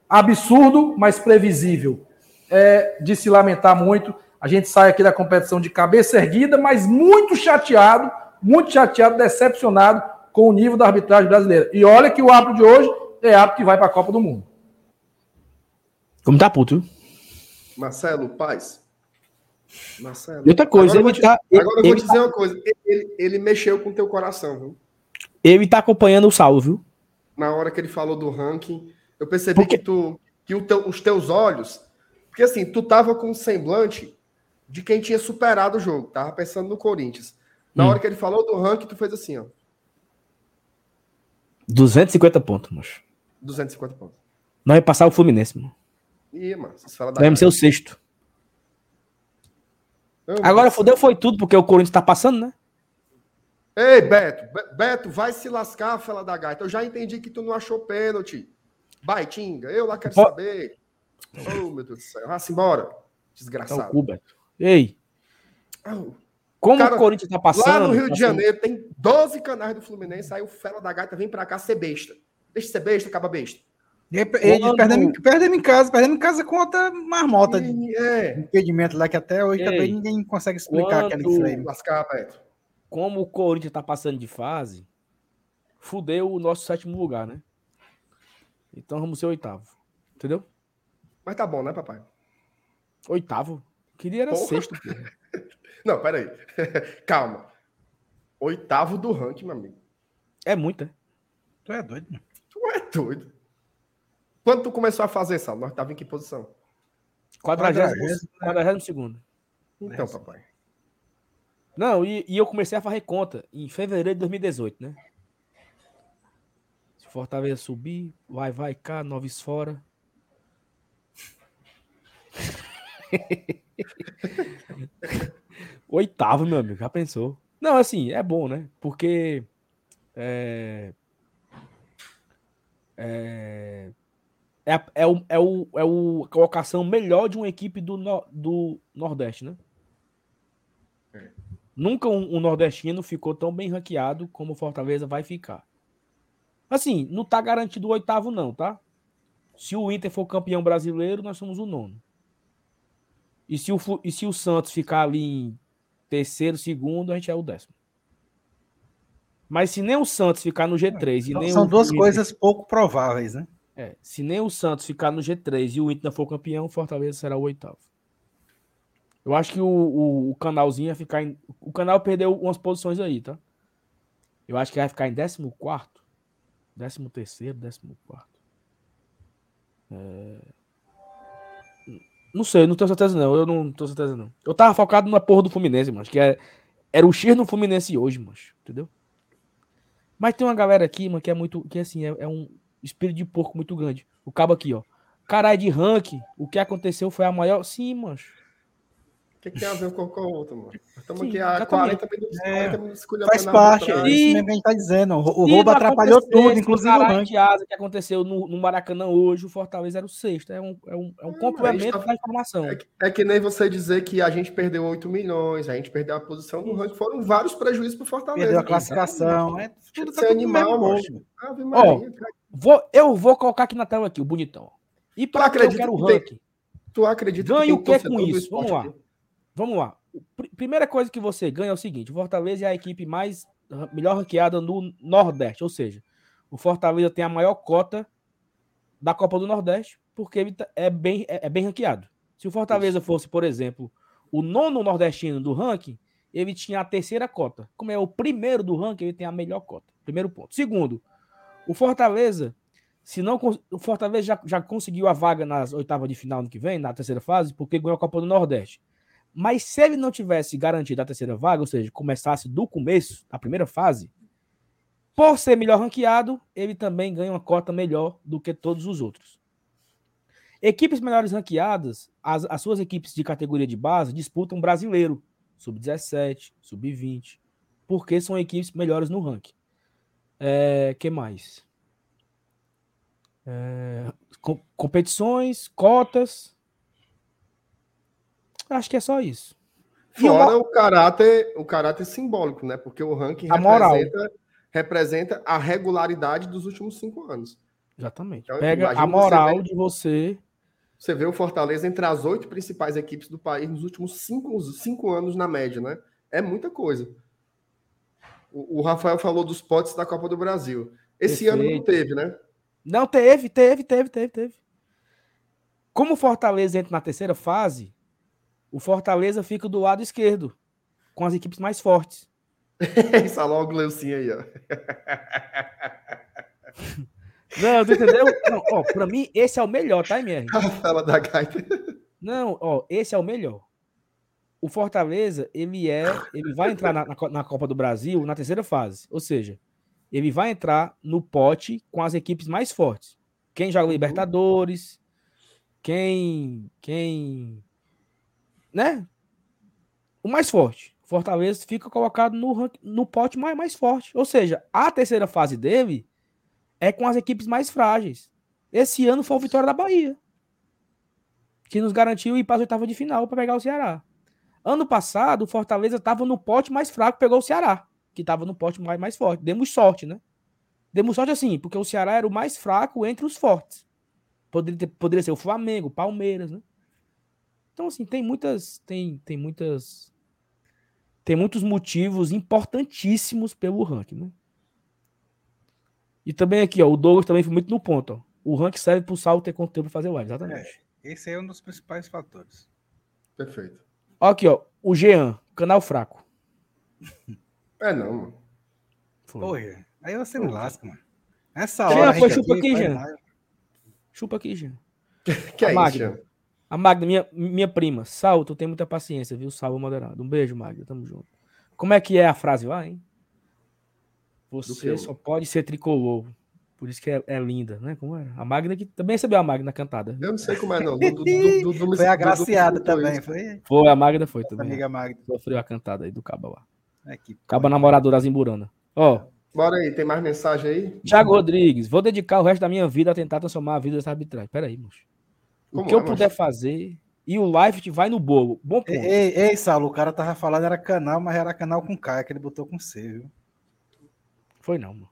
Absurdo, mas previsível. É de se lamentar muito. A gente sai aqui da competição de cabeça erguida, mas muito chateado, muito chateado, decepcionado com o nível da arbitragem brasileira. E olha que o árbitro de hoje é árbitro que vai para a Copa do Mundo. Como tá puto, viu? Marcelo, paz. Marcelo. E outra coisa, agora eu vou ele te, tá- agora eu vou ele te dizer uma coisa. Ele, ele mexeu com o teu coração, viu? Ele tá acompanhando o salvo, viu? Na hora que ele falou do ranking, eu percebi Porque- que, tu, que o teu- os teus olhos. Porque assim, tu tava com um semblante de quem tinha superado o jogo. Tava pensando no Corinthians. Na Hum. hora que ele falou do ranking, tu fez assim, ó. 250 pontos, moço. 250 pontos. Nós vai passar o Fluminense, mano. Ih, mano, vocês falam da. Vamos ser o sexto. Não, Agora fodeu foi tudo, porque o Corinthians tá passando, né? Ei, Beto, Be- Beto, vai se lascar, fela da gaita. Eu já entendi que tu não achou pênalti. Baitinga, eu lá quero Bo- saber. Oh, meu Deus do céu. Vá-se embora. Tá o Desgraçado. cu, Beto. Ei, como Cara, o Corinthians tá Lá passando... no Rio de passando- Janeiro tem 12 canais do Fluminense, aí o fela da gaita vem pra cá ser besta. Deixa de ser besta, acaba besta. E Quando- perdemos, perdemos em casa, perdemos em casa contra marmota de é, impedimento lá que até hoje Ei, também ninguém consegue explicar aquele quando- frame. lascar, Beto. Como o Corinthians tá passando de fase, fudeu o nosso sétimo lugar, né? Então vamos ser oitavo. Entendeu? Mas tá bom, né, papai? Oitavo. Queria era Porra. sexto, porra. Não, peraí. Calma. Oitavo do ranking, meu amigo. É muito, né? Tu é doido, mano. Tu é doido. Quando tu começou a fazer, Sal? Nós tava em que posição? Quadragésimo, quadragésimo segundo. Então, papai. Não, e, e eu comecei a fazer conta em fevereiro de 2018, né? Se Fortaleza subir, vai, vai cá, Noves fora. Oitavo, meu amigo, já pensou? Não, assim, é bom, né? Porque é, é, é, a- é, o, é, o, é o colocação melhor de uma equipe do, no- do Nordeste, né? Nunca um, um nordestino ficou tão bem ranqueado como o Fortaleza vai ficar. Assim, não tá garantido o oitavo, não, tá? Se o Inter for campeão brasileiro, nós somos o nono. E se o, e se o Santos ficar ali em terceiro, segundo, a gente é o décimo. Mas se nem o Santos ficar no G3 e nem São o, duas coisas pouco prováveis, né? é, se nem o Santos ficar no G3 e o Inter não for campeão, o Fortaleza será o oitavo. Eu acho que o, o, o canalzinho vai ficar em. O canal perdeu umas posições aí, tá? Eu acho que vai ficar em 14, 13 terceiro, 14. É... Não sei, não tenho certeza não. Eu não tenho certeza não. Eu tava focado na porra do Fluminense, mano. Que era, era o X no Fluminense hoje, mano. Entendeu? Mas tem uma galera aqui, mano, que é muito. Que assim, é, é um espírito de porco muito grande. O cabo aqui, ó. Caralho de ranking, o que aconteceu foi a maior. Sim, mancho. O que, que tem a ver com com a outra, mano? Estamos aqui há exatamente. 40 minutos. É, 40 minutos esculhambando Faz parte, é isso mesmo que a gente tá dizendo. O, o roubo atrapalhou tudo, inclusive o asa que aconteceu no, no Maracanã hoje, o Fortaleza era o sexto. É um, é um, é um Hum, complemento tá- da informação. É que, é que nem você dizer que a gente perdeu 8 milhões, a gente perdeu a posição do ranking. Foram vários prejuízos para Fortaleza. Perdeu a classificação. É, tudo tá tudo animal, mesmo Maria, cara. Vou, eu vou colocar aqui na tela aqui, o bonitão. ó. E para que eu acredita quero o que tem- ranking? Tu acredita Ganha tem o que com isso? Vamos lá. aqui? Vamos lá. Pr- Primeira coisa que você ganha é o seguinte: o Fortaleza é a equipe mais melhor ranqueada no Nordeste, ou seja, o Fortaleza tem a maior cota da Copa do Nordeste, porque ele tá- é bem, é, é bem ranqueado. Se o Fortaleza fosse, por exemplo, o nono nordestino do ranking, ele tinha a terceira cota. Como é o primeiro do ranking, ele tem a melhor cota. Primeiro ponto. Segundo, o Fortaleza, se não o Fortaleza já, já conseguiu a vaga nas oitavas de final no que vem, na terceira fase, porque ganhou a Copa do Nordeste. Mas se ele não tivesse garantido a terceira vaga, ou seja, começasse do começo, a primeira fase, por ser melhor ranqueado, ele também ganha uma cota melhor do que todos os outros. Equipes melhores ranqueadas, as, as suas equipes de categoria de base disputam brasileiro, sub-17, sub-20, porque são equipes melhores no ranking. É, que mais? É, com- competições, cotas. Acho que é só isso. Fora o caráter, o caráter simbólico, né? Porque o ranking A moral. representa, representa a regularidade dos últimos cinco anos. Exatamente. Então, Pega a moral você de você. Você vê o Fortaleza entre as oito principais equipes do país nos últimos cinco, cinco anos na média, né? É muita coisa. O, o Rafael falou dos potes da Copa do Brasil. Esse ano não Perfeito. teve, né? Não, teve, teve, teve, teve, teve. Como o Fortaleza entra na terceira fase, o Fortaleza fica do lado esquerdo, com as equipes mais fortes. Isso logo o Gleucinho aí, ó. Não, tu entendeu? Não, ó, pra mim, esse é o melhor, tá, MR? Rafaela da Gaita. Não, ó, esse é o melhor. O Fortaleza, ele é, ele vai entrar na, na Co- na Copa do Brasil na terceira fase, ou seja, ele vai entrar no pote com as equipes mais fortes. Quem joga Libertadores, quem, quem, né? O mais forte. Fortaleza fica colocado no, rank- no pote mais, mais forte. Ou seja, a terceira fase dele é com as equipes mais frágeis. Esse ano foi a vitória da Bahia que nos garantiu ir para as oitavas de final para pegar o Ceará. Ano passado, o Fortaleza estava no pote mais fraco, pegou o Ceará, que estava no pote mais, mais forte. Demos sorte, né? Demos sorte assim, porque o Ceará era o mais fraco entre os fortes. Poderia, ter, poderia ser o Flamengo, Palmeiras, né? Então, assim, tem muitas. Tem, tem muitas. Tem muitos motivos importantíssimos pelo ranking, né? E também aqui, ó, o Douglas também foi muito no ponto, ó. O ranking serve pro Saulo ter conteúdo para fazer live, exatamente. É, esse é um dos principais fatores. Perfeito. Ó aqui, ó, o Jean, canal fraco. É não, mano. Foi. Porra, aí você me lasca, mano. Essa Jean, hora. foi chupa aqui, faz Jean. live. Chupa aqui, Jean. Que A é Magda. isso, Jean? A Magda, minha, minha prima. Sal, tu tem muita paciência, viu? Salve moderado. Um beijo, Magda. Tamo junto. Como é que é a frase lá, hein? Você que? só pode ser tricolor. Por isso que é, é linda, né? Como era? A Magda que também recebeu a Magda cantada. Eu não sei como é, não. Do, do, do, do, do, Foi agraciada também. Foi Foi, a Magda foi também. amiga Magda. Sofreu a cantada aí do Caba lá. Aqui. Caba namorador das Imburana. Ó, Bora aí, tem mais mensagem aí? Thiago Rodrigues. Vou dedicar o resto da minha vida a tentar transformar a vida dessa arbitragem. Pera aí, moço. O Como que eu é, puder fazer. E o live vai no bolo. Bom ponto. Ei, ei, Saulo, o cara tava falando era canal, mas era canal com K, que ele botou com C, viu? Foi não, mano.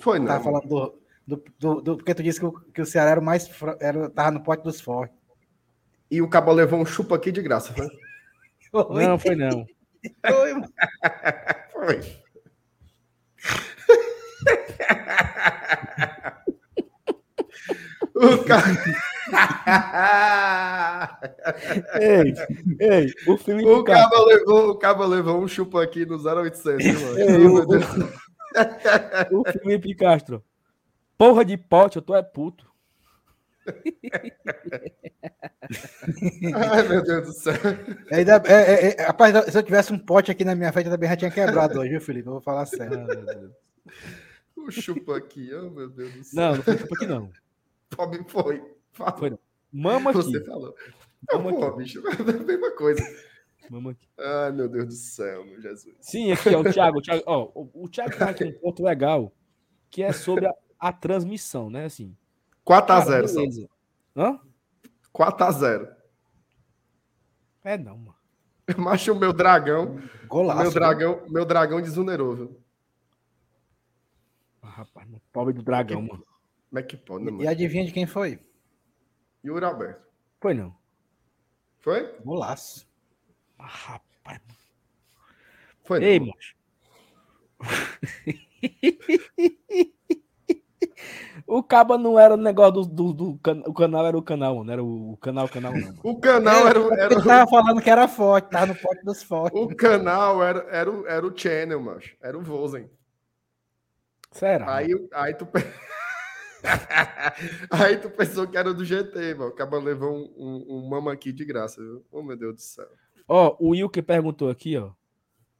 Foi não. Tava falando do, do, do- do- Porque tu disse que o, que o Ceará era o mais. Era, tava no pote dos fortes. E o cabo levou um chupa aqui de graça, foi? Não, foi não. Foi, mano. Foi. o cara... Ei, ei, o Felipe o Castro. cabo levou, o cabo levou um chupa aqui no 0800, viu, mano? Ei, o-. O Felipe Castro. Porra de pote, eu tô é puto. Ai, meu Deus do céu. Ainda- é, é, é, rapaz, se eu tivesse um pote aqui na minha frente, eu também já tinha quebrado hoje, viu, Felipe? Eu vou falar sério. O chupa aqui, oh meu Deus do céu. Não, não foi tipo aqui não. Pobre foi. Fala. Foi não. Mama aqui. Você falou. Não, Vamos pô, aqui. bicho, é a mesma coisa. Mama aqui. Ai, meu Deus do céu, meu Jesus. Sim, aqui, ó, o Thiago. O Thiago, ó, o, Thiago tá aqui um ponto legal, que é sobre a, a transmissão, né? Assim. 4x0, Cara, só. beleza. Hã? 4x0. É não, mano. Macho, o meu dragão. Golaço. meu viu? dragão, meu dragão desunerou, viu? Ah, rapaz, pobre do dragão, mano. Como é que pode, né, E mano? adivinha de quem foi? Yuri Alberto. Foi não. Foi? Golaço. Ah, rapaz. Foi. Ei, não. macho. o caba não era o negócio do, do, do can- o canal era o canal, mano. Era o, o canal, canal não. O canal era, o- era, Ele tava falando que era forte, tava no pote dos fortes. o, canal era, era, o, era o channel, macho. Era o Vozen. Será? Aí, aí tu Aí tu pensou que era do GT, mano. Acaba levou um, um, um mama aqui de graça, viu? Oh, meu Deus do céu. Ó, o Wilker perguntou aqui, ó.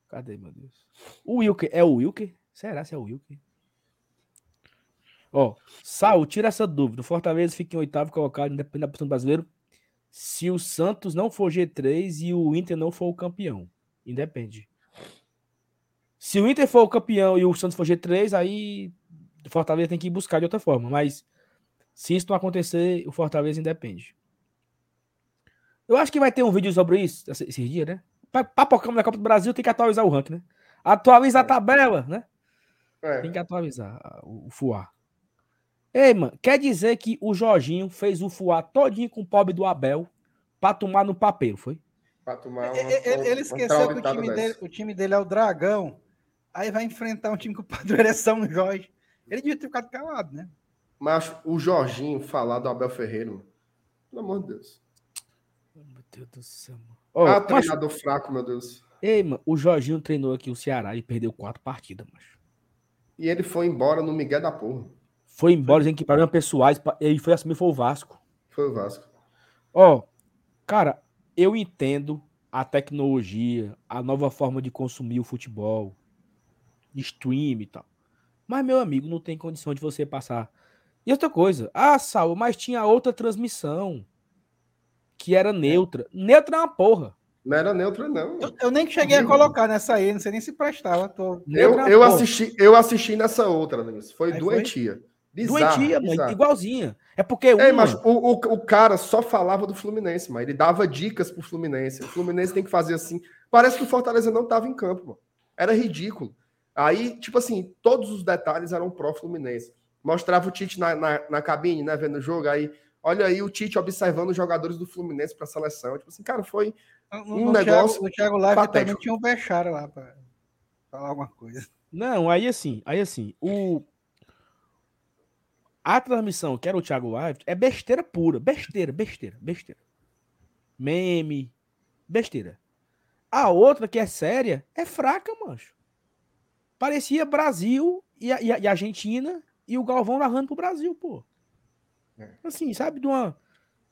Cadê, meu Deus? O Wilker, é o Wilker? Será se é o Wilker? Ó, Sal, tira essa dúvida. O Fortaleza fica em oitavo colocado, independente da posição brasileiro, se o Santos não for G3 e o Inter não for o campeão. Independe. Se o Inter for o campeão e o Santos for G3, aí o Fortaleza tem que ir buscar de outra forma. Mas se isso não acontecer, o Fortaleza independe. Eu acho que vai ter um vídeo sobre isso esse- esses dias, né? Pa- Papocamos na Copa do Brasil, tem que atualizar o ranking, né? Atualiza a tabela, né? É. Tem que atualizar o, Fuá. Ei, mano, quer dizer que o Jorginho fez o Fuá todinho com o pobre do Abel pra tomar no papel, foi? Pra tomar uma, Ele, ele- ele esqueceu que o time, dele, o time dele é o Dragão. Aí vai enfrentar um time que o padroeiro é São Jorge. Ele devia ter ficado calado, né? Mas o Jorginho falar do Abel Ferreira, mano. Pelo amor de Deus. Meu Deus do céu, mano. Ah, treinador fraco, meu Deus. ei, mano, o Jorginho treinou aqui o Ceará e perdeu quatro partidas, macho. E ele foi embora no Miguel da Porra. Foi embora, dizendo que problemas pessoais, ele foi assumir, foi o Vasco. Foi o Vasco. Ó, cara, eu entendo a tecnologia, a nova forma de consumir o futebol, stream e tal. Mas, meu amigo, não tem condição de você passar. E outra coisa, ah, Sal, mas tinha outra transmissão que era neutra. Neutra é uma porra. Não era neutro, não. Eu, eu nem cheguei a colocar nessa aí, não sei nem se prestava. Tô... Eu, Neutra é eu, porra. assisti, eu assisti nessa outra, Denis. Foi Aí doentia. Bizarro, Doentia, mano, bizarro. igualzinha. É porque uma... mas o, o, o cara só falava do Fluminense, mas ele dava dicas pro Fluminense. O Fluminense tem que fazer assim. Parece que o Fortaleza não tava em campo, mano. Era ridículo. Aí, tipo assim, todos os detalhes eram pró-Fluminense. Mostrava o Tite na, na, na cabine, né, vendo o jogo, aí, Olha aí o Tite observando os jogadores do Fluminense para a seleção. Tipo assim, cara, foi Um no negócio Thiago, o Thiago Live também tinha um Bechara lá pra falar alguma coisa. Não, aí assim, aí assim, o a transmissão, que era o Thiago Live, é besteira pura, besteira, besteira, besteira. Meme, besteira. A outra que é séria é fraca, mancho. Parecia Brasil e, a- e a- e Argentina e o Galvão narrando pro Brasil, pô. É. Assim, sabe, de uma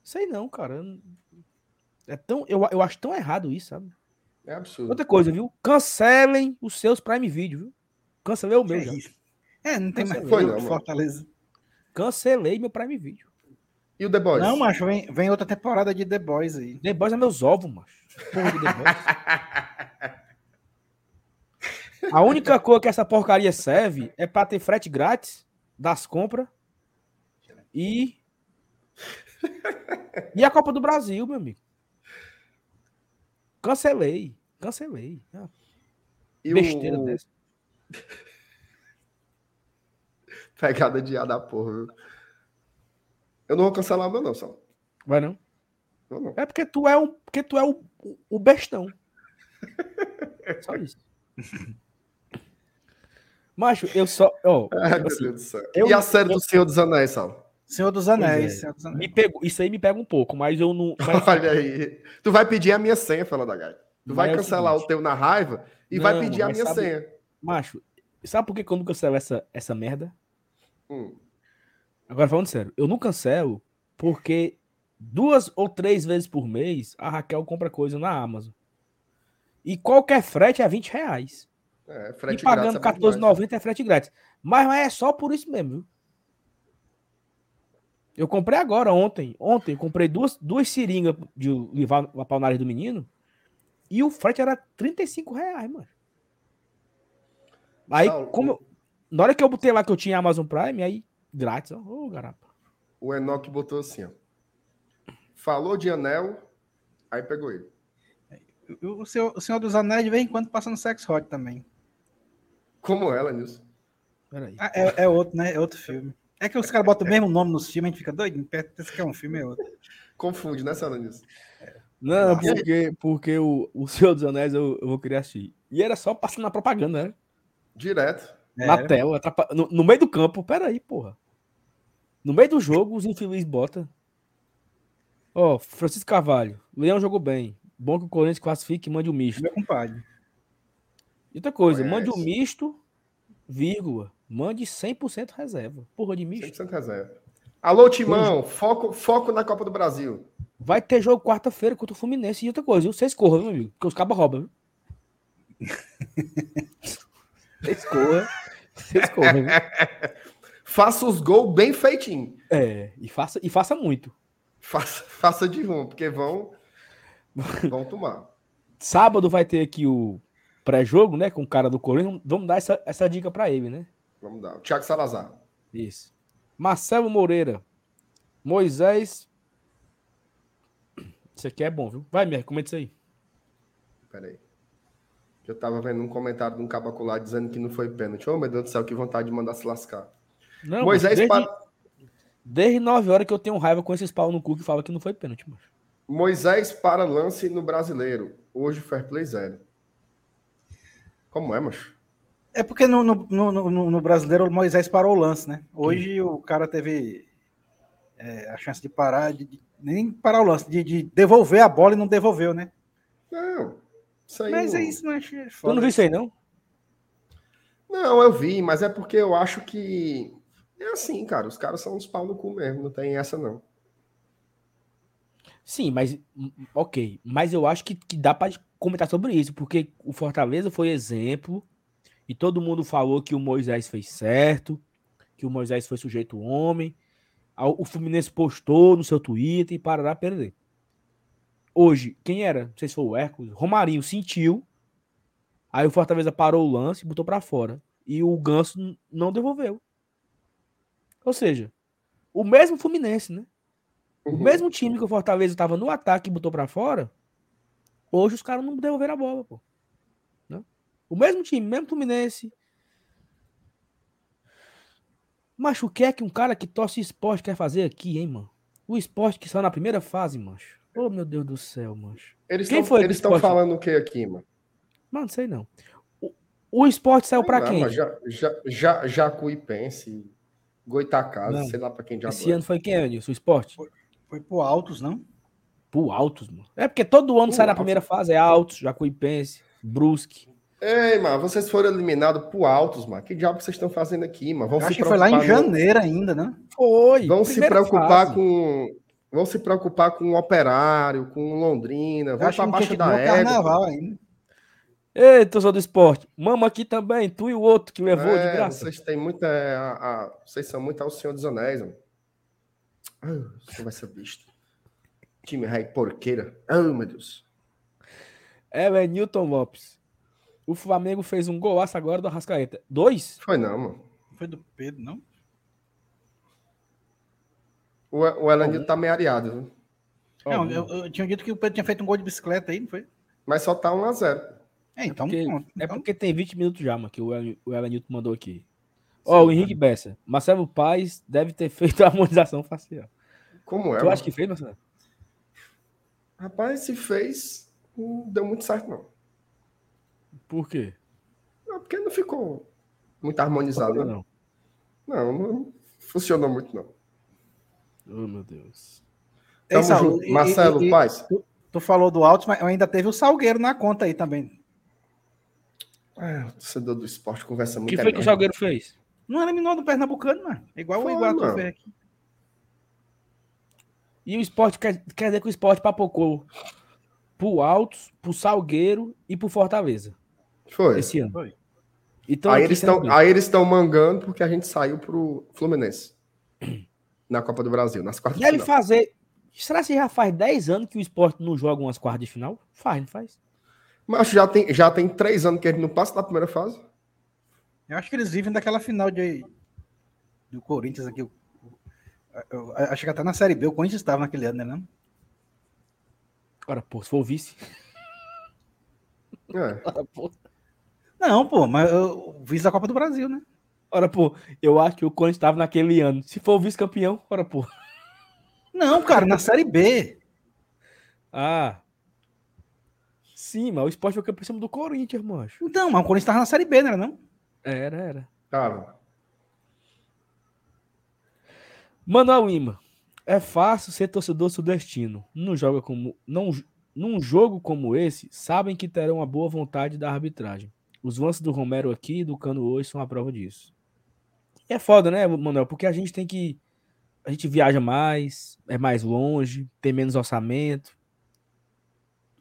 sei não, cara. É tão eu, eu acho tão errado isso, sabe? é absurdo. Outra coisa, viu? Cancelem os seus Prime Video, viu? Cancelei o meu já. É, não tem Não mais foi não. Fortaleza. Cancelei meu Prime Video. E o The Boys? Não, macho, vem, vem outra temporada de The Boys aí. The Boys é meus ovos, macho. Porra de The Boys. A única coisa que essa porcaria serve é pra ter frete grátis das compras e. E a Copa do Brasil, meu amigo. Cancelei. Cancelei. Ah, E Besteira o... dessa. Pegada de A da porra, viu? Eu não vou cancelar o meu, não, só. Vai não? Não, não. É porque tu é um, porque tu é o, o- o bestão. Só isso. Macho, eu só. Ó, Ai, meu assim, Deus do céu. eu- e a série eu- do Senhor dos Anéis, Sal? Senhor dos Anéis. é. Senhor dos Anéis. me pegou, isso aí me pega um pouco, mas eu não. mas- Olha aí. Tu vai pedir a minha senha, da Gai. Tu vai Mas é o cancelar o, seguinte. teu na raiva e Não, vai pedir a minha sabe- senha. Macho, sabe por que que eu não cancelo essa, essa merda? Hum. Agora falando sério, eu não cancelo porque duas ou três vezes por mês a Raquel compra coisa na Amazon. E qualquer frete é 20 reais. É, E frete pagando grátis é bom demais. R$14,90 é frete grátis. Mas, mas é só por isso mesmo, viu? Eu comprei agora, ontem. Ontem, eu comprei duas, duas seringas de levar para o nariz do menino. E o frete era 35 reais, mano. Aí, Saulo, como eu- na hora que eu botei lá que eu tinha Amazon Prime, aí grátis. ó. Ô, garapa. O Enoch botou assim, ó. Falou de anel, aí pegou ele. O, o senhor, o Senhor dos Anéis de vez em quando passa no Sex Hot também. Como ela, Nilson? Peraí. Ah, é, é outro, né? É outro filme. É que os caras botam o mesmo nome nos filmes, a gente fica doido. Pensa que é um filme, é outro. Confunde, né, Sala Nilson? Não, porque, porque o, o Senhor dos Anéis eu, eu vou querer assistir. E era só passando na propaganda, né? Direto. Na É. tela, atrapa- no, no meio do campo. Peraí, porra. No meio do jogo, os infelizes botam. Ó, Francisco Carvalho. Leão jogou bem. Bom que o Corinthians classifique e mande o misto. Meu compadre. E outra coisa, Conhece. mande o misto, vírgula. Mande 100% reserva. Porra de misto. 100% reserva. Alô, Timão, foco, foco na Copa do Brasil. Vai ter jogo quarta-feira contra o Fluminense. E outra coisa, viu? vocês corram, meu amigo. Porque os cabas roubam, viu? Vocês corram. Vocês corram, viu? Faça os gols bem feitinho. É, e faça, e faça muito. Faça, faça de rumo, porque vão, vão tomar. Sábado vai ter aqui o pré-jogo, né? Com o cara do Corinthians. Vamos dar essa, essa dica pra ele, né? Vamos dar. O Thiago Salazar. Isso. Marcelo Moreira. Moisés. Isso aqui é bom, viu? Vai, Mer, comenta isso aí. Peraí. Eu tava vendo um comentário de um cabacular dizendo que não foi pênalti. Ô, meu Deus do céu, que vontade de mandar se lascar. Não, Moisés, desde, para... desde 9 horas que eu tenho raiva com esses pau no cu que fala que não foi pênalti, mano. Moisés para lance no brasileiro. Hoje, fair play zero. Como é, macho? É porque no, no, no, no- brasileiro o Moisés parou o lance, né? Hoje o cara teve é, a chance de parar, de, de- nem parar o lance, de, de devolver a bola e não devolveu, né? Não. Isso aí Mas não... é isso, não é Tu foda. não viu isso aí, não? Não, eu vi, mas é porque eu acho que. É assim, cara. Os caras são uns pau no cu mesmo. Não tem essa, não. Sim, mas hum, ok. Mas eu acho que, que dá pra comentar sobre isso, porque o Fortaleza foi exemplo e todo mundo falou que o Moisés fez certo, que o Moisés foi sujeito homem. O Fluminense postou no seu Twitter e parará perder. Hoje, quem era? Não sei se foi o Hércules. Romarinho sentiu. Aí o Fortaleza parou o lance e botou pra fora. E o Ganso não devolveu. Ou seja, o mesmo Fluminense, né? O mesmo time que o Fortaleza estava no ataque e botou pra fora, hoje os caras não devolveram a bola, pô. Né? O mesmo time, mesmo Fluminense. Mas o que é que um cara que torce esporte quer fazer aqui, hein, mano? O esporte que saiu na primeira fase, mancho. Oh, meu Deus do céu, mancho. Eles Quem estão foi eles estão falando o que aqui, mano? Mano, não sei não. O, o esporte saiu pra Não, quem? Já, já, já, Jacuipense, Goitacazes, Não. sei lá pra quem já Esse ano foi quem, Anilson? O esporte? Foi pro Altos, não? Pro Altos, mano. É porque todo ano Pro sai na primeira fase. É Altos, Jacuipense, Brusque. Ei, mano, vocês foram eliminados por altos, mano. Que diabo vocês estão fazendo aqui, mano? Vão Eu acho que foi lá em preocupar no- janeiro ainda, né? Foi. Vão se preocupar fase. com. Vão se preocupar com o Operário, com o Londrina. Vão acho que pra baixo da égua. carnaval ainda. Ei, torcedor do esporte. Mama aqui também, tu e o outro que levou de É, graça. Vocês têm muita. a- a- vocês são muito ao Senhor dos Anéis, mano. Ah, Você vai ser visto. Time rei porqueira. Oh, meu Deus. Ela é Newton Lopes. O Flamengo fez um golaço agora do Arrascaeta. Dois? Foi não, mano. Foi do Pedro, não? O, o Elenil tá meio areado, viu? Não, eu, eu tinha dito que o Pedro tinha feito um gol de bicicleta aí, não foi? Mas só tá 1x0. É, então. Porque- pronto. É Então, porque tem 20 minutos já, mano, que o El- o Elenilton mandou aqui. Ó, o Henrique Bessa. Marcelo Paz deve ter feito a harmonização facial. Como é? tu mano? acha que fez, Marcelo? Rapaz, se fez, não deu muito certo, não. Por quê? Não, porque não ficou muito harmonizado, Não, né? não. Não, não funcionou muito, não. Oh, meu Deus. Ei, Tamo Saulo, junto. e- Marcelo, e- e- Paz. Tu falou do Altos, mas ainda teve o Salgueiro na conta aí também. Ah, o torcedor do esporte conversa O muito. que é foi que o. Salgueiro fez? Não eliminou do Pernambucano, mano. Igual Foi, o Iguatu fez aqui. E o esporte quer, quer dizer que o esporte papocou pro Altos, pro Salgueiro e pro Fortaleza Foi. esse ano. Foi. Então, aí, eles bem. aí eles estão mangando porque a gente saiu pro Fluminense. Na Copa do Brasil, nas quartas de Deve final. fazer. Será que já faz 10 anos que o esporte não joga umas quartas de final? Faz, não faz? Mas já tem, já tem três anos que ele não passa da primeira fase. Eu acho que eles vivem daquela final de do Corinthians aqui. Eu- acho que até na Série B o Corinthians estava naquele ano, né? Não? Ora, pô, se for o vice. É. Ora, pô. Não, pô, mas eu- o vice da Copa do Brasil, né? Ora, pô, eu acho que o Corinthians estava naquele ano. Se for o vice-campeão, ora, pô. Não, cara, na Série B. Ah. Sim, mas o esporte foi campeão do Corinthians, mancho. Então, mas o Corinthians estava na Série B, não era não? Era, era. Cara, Manuel Lima. É fácil ser torcedor sudestino. Não joga como. Não, num jogo como esse, sabem que terão uma boa vontade da arbitragem. Os lances do Romero aqui e do Cano hoje são a prova disso. E é foda, né, Manuel? Porque a gente tem que. A gente viaja mais, é mais longe, tem menos orçamento.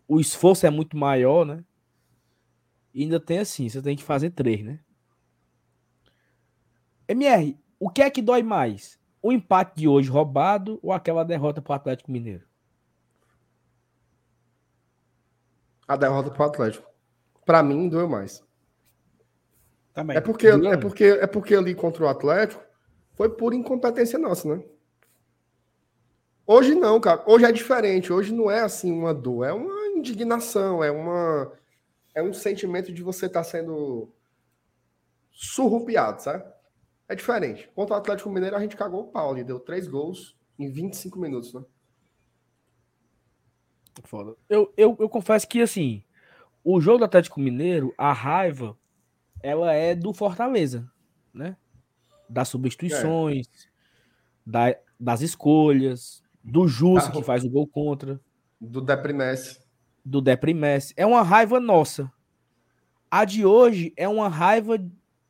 O esforço é muito maior, né? E ainda tem assim, você tem que fazer três, né? MR, o que é que dói mais? O empate de hoje roubado ou aquela derrota para o Atlético Mineiro? a derrota pro Atlético. Pra mim, doeu mais. Também. É porque, é porque, é porque ali contra o Atlético foi por incompetência nossa, né? Hoje não, cara. Hoje é diferente. Hoje não é assim uma dor, é uma indignação, é uma é um sentimento de você estar sendo surrupiado, sabe? É diferente. Contra o Atlético Mineiro a gente cagou o pau ali, deu três gols em 25 minutos, né? Foda. Eu, eu, eu confesso que, assim, o jogo do Atlético Mineiro, a raiva, ela é do Fortaleza, né? Das substituições, da- das escolhas, do Jussa, Ah, que faz o gol contra, Do Deprimesse. do Deprimesse. É uma raiva nossa. A de hoje é uma raiva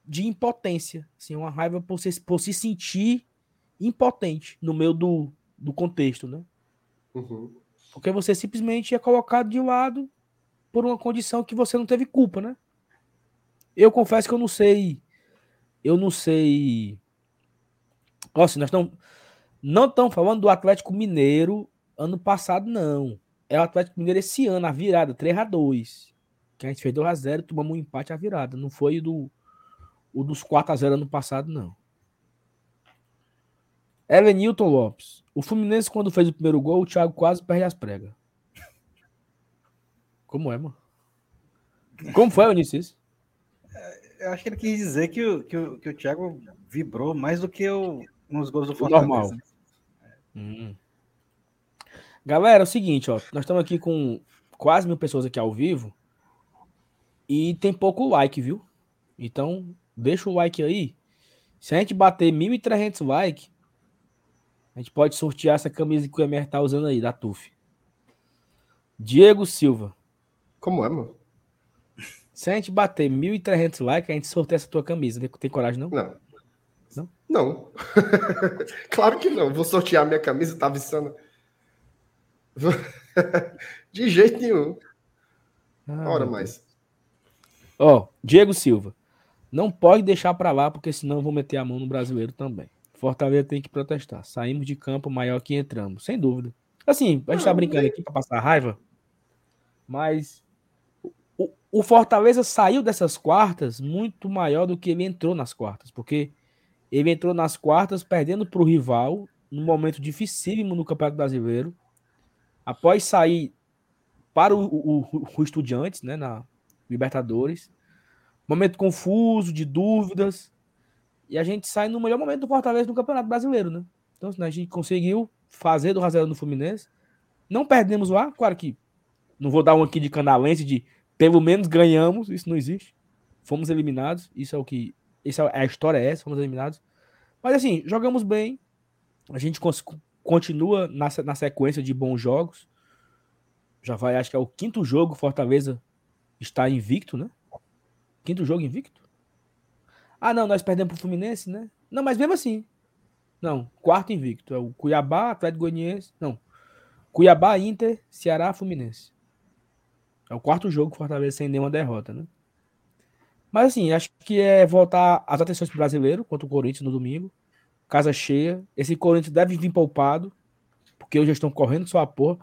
de impotência. Assim, uma raiva por se, por se sentir impotente no meio do, do contexto, né? Uhum. Porque você simplesmente é colocado de lado por uma condição que você não teve culpa, né? Eu confesso que eu não sei. Eu não sei. Nossa, nós estamos. Não estamos falando do Atlético Mineiro ano passado, não. É o Atlético Mineiro esse ano, a virada, 3x2. Que a gente fez 2x0 e tomamos um empate a virada. Não foi do, o dos 4x0 ano passado, não. Elenilton Lopes. O Fluminense, quando fez o primeiro gol, o Thiago quase perde as pregas. Como é, mano? Como foi, Vinícius? Eu acho que ele quis dizer que o, que o, que o Thiago vibrou mais do que o, nos gols do Fortaleza. normal. Hum. Galera, é o seguinte, ó. Nós estamos aqui com quase mil pessoas aqui ao vivo. E tem pouco like, viu? Então, deixa o like aí. Se a gente bater 1.300 likes, a gente pode sortear essa camisa que o Emer tá usando aí, da TUF. Diego Silva. Como é, mano? Se a gente bater 1.300 likes, a gente sorteia essa tua camisa. Tem, tem coragem, não? Não. Não? Não. claro que não. Vou sortear minha camisa, tá avisando. De jeito nenhum. Ah, Ora mais. Ó, Diego Silva. Não pode deixar pra lá, porque senão eu vou meter a mão no brasileiro também. Fortaleza tem que protestar. Saímos de campo maior que entramos, sem dúvida. Assim, a gente tá brincando aqui pra passar raiva, mas o, o Fortaleza saiu dessas quartas muito maior do que ele entrou nas quartas, porque ele entrou nas quartas perdendo pro rival num momento dificílimo no Campeonato Brasileiro. Após sair para o, o, o, o Estudiantes, né, na Libertadores. Momento confuso, de dúvidas. E a gente sai no melhor momento do Fortaleza no Campeonato Brasileiro, né? Então, assim, a gente conseguiu fazer do Rafael no Fluminense. Não perdemos lá, claro que não vou dar um aqui de canalense de pelo menos ganhamos, isso não existe. Fomos eliminados, isso é o que. Isso é, a história é essa, fomos eliminados. Mas assim, jogamos bem. A gente continua na, na sequência de bons jogos. Já vai, acho que é o quinto jogo, Fortaleza está invicto, né? Quinto jogo invicto? Ah, não, nós perdemos pro Fluminense, né? Não, mas mesmo assim. Não, quarto invicto. É o Cuiabá, Atlético Goianiense. Não. Cuiabá, Inter, Ceará, Fluminense. É o quarto jogo que o Fortaleza sem nenhuma derrota, né? Mas assim, acho que é voltar as atenções pro brasileiro contra o Corinthians no domingo. Casa cheia. Esse Corinthians deve vir poupado, porque hoje estão correndo sua porra.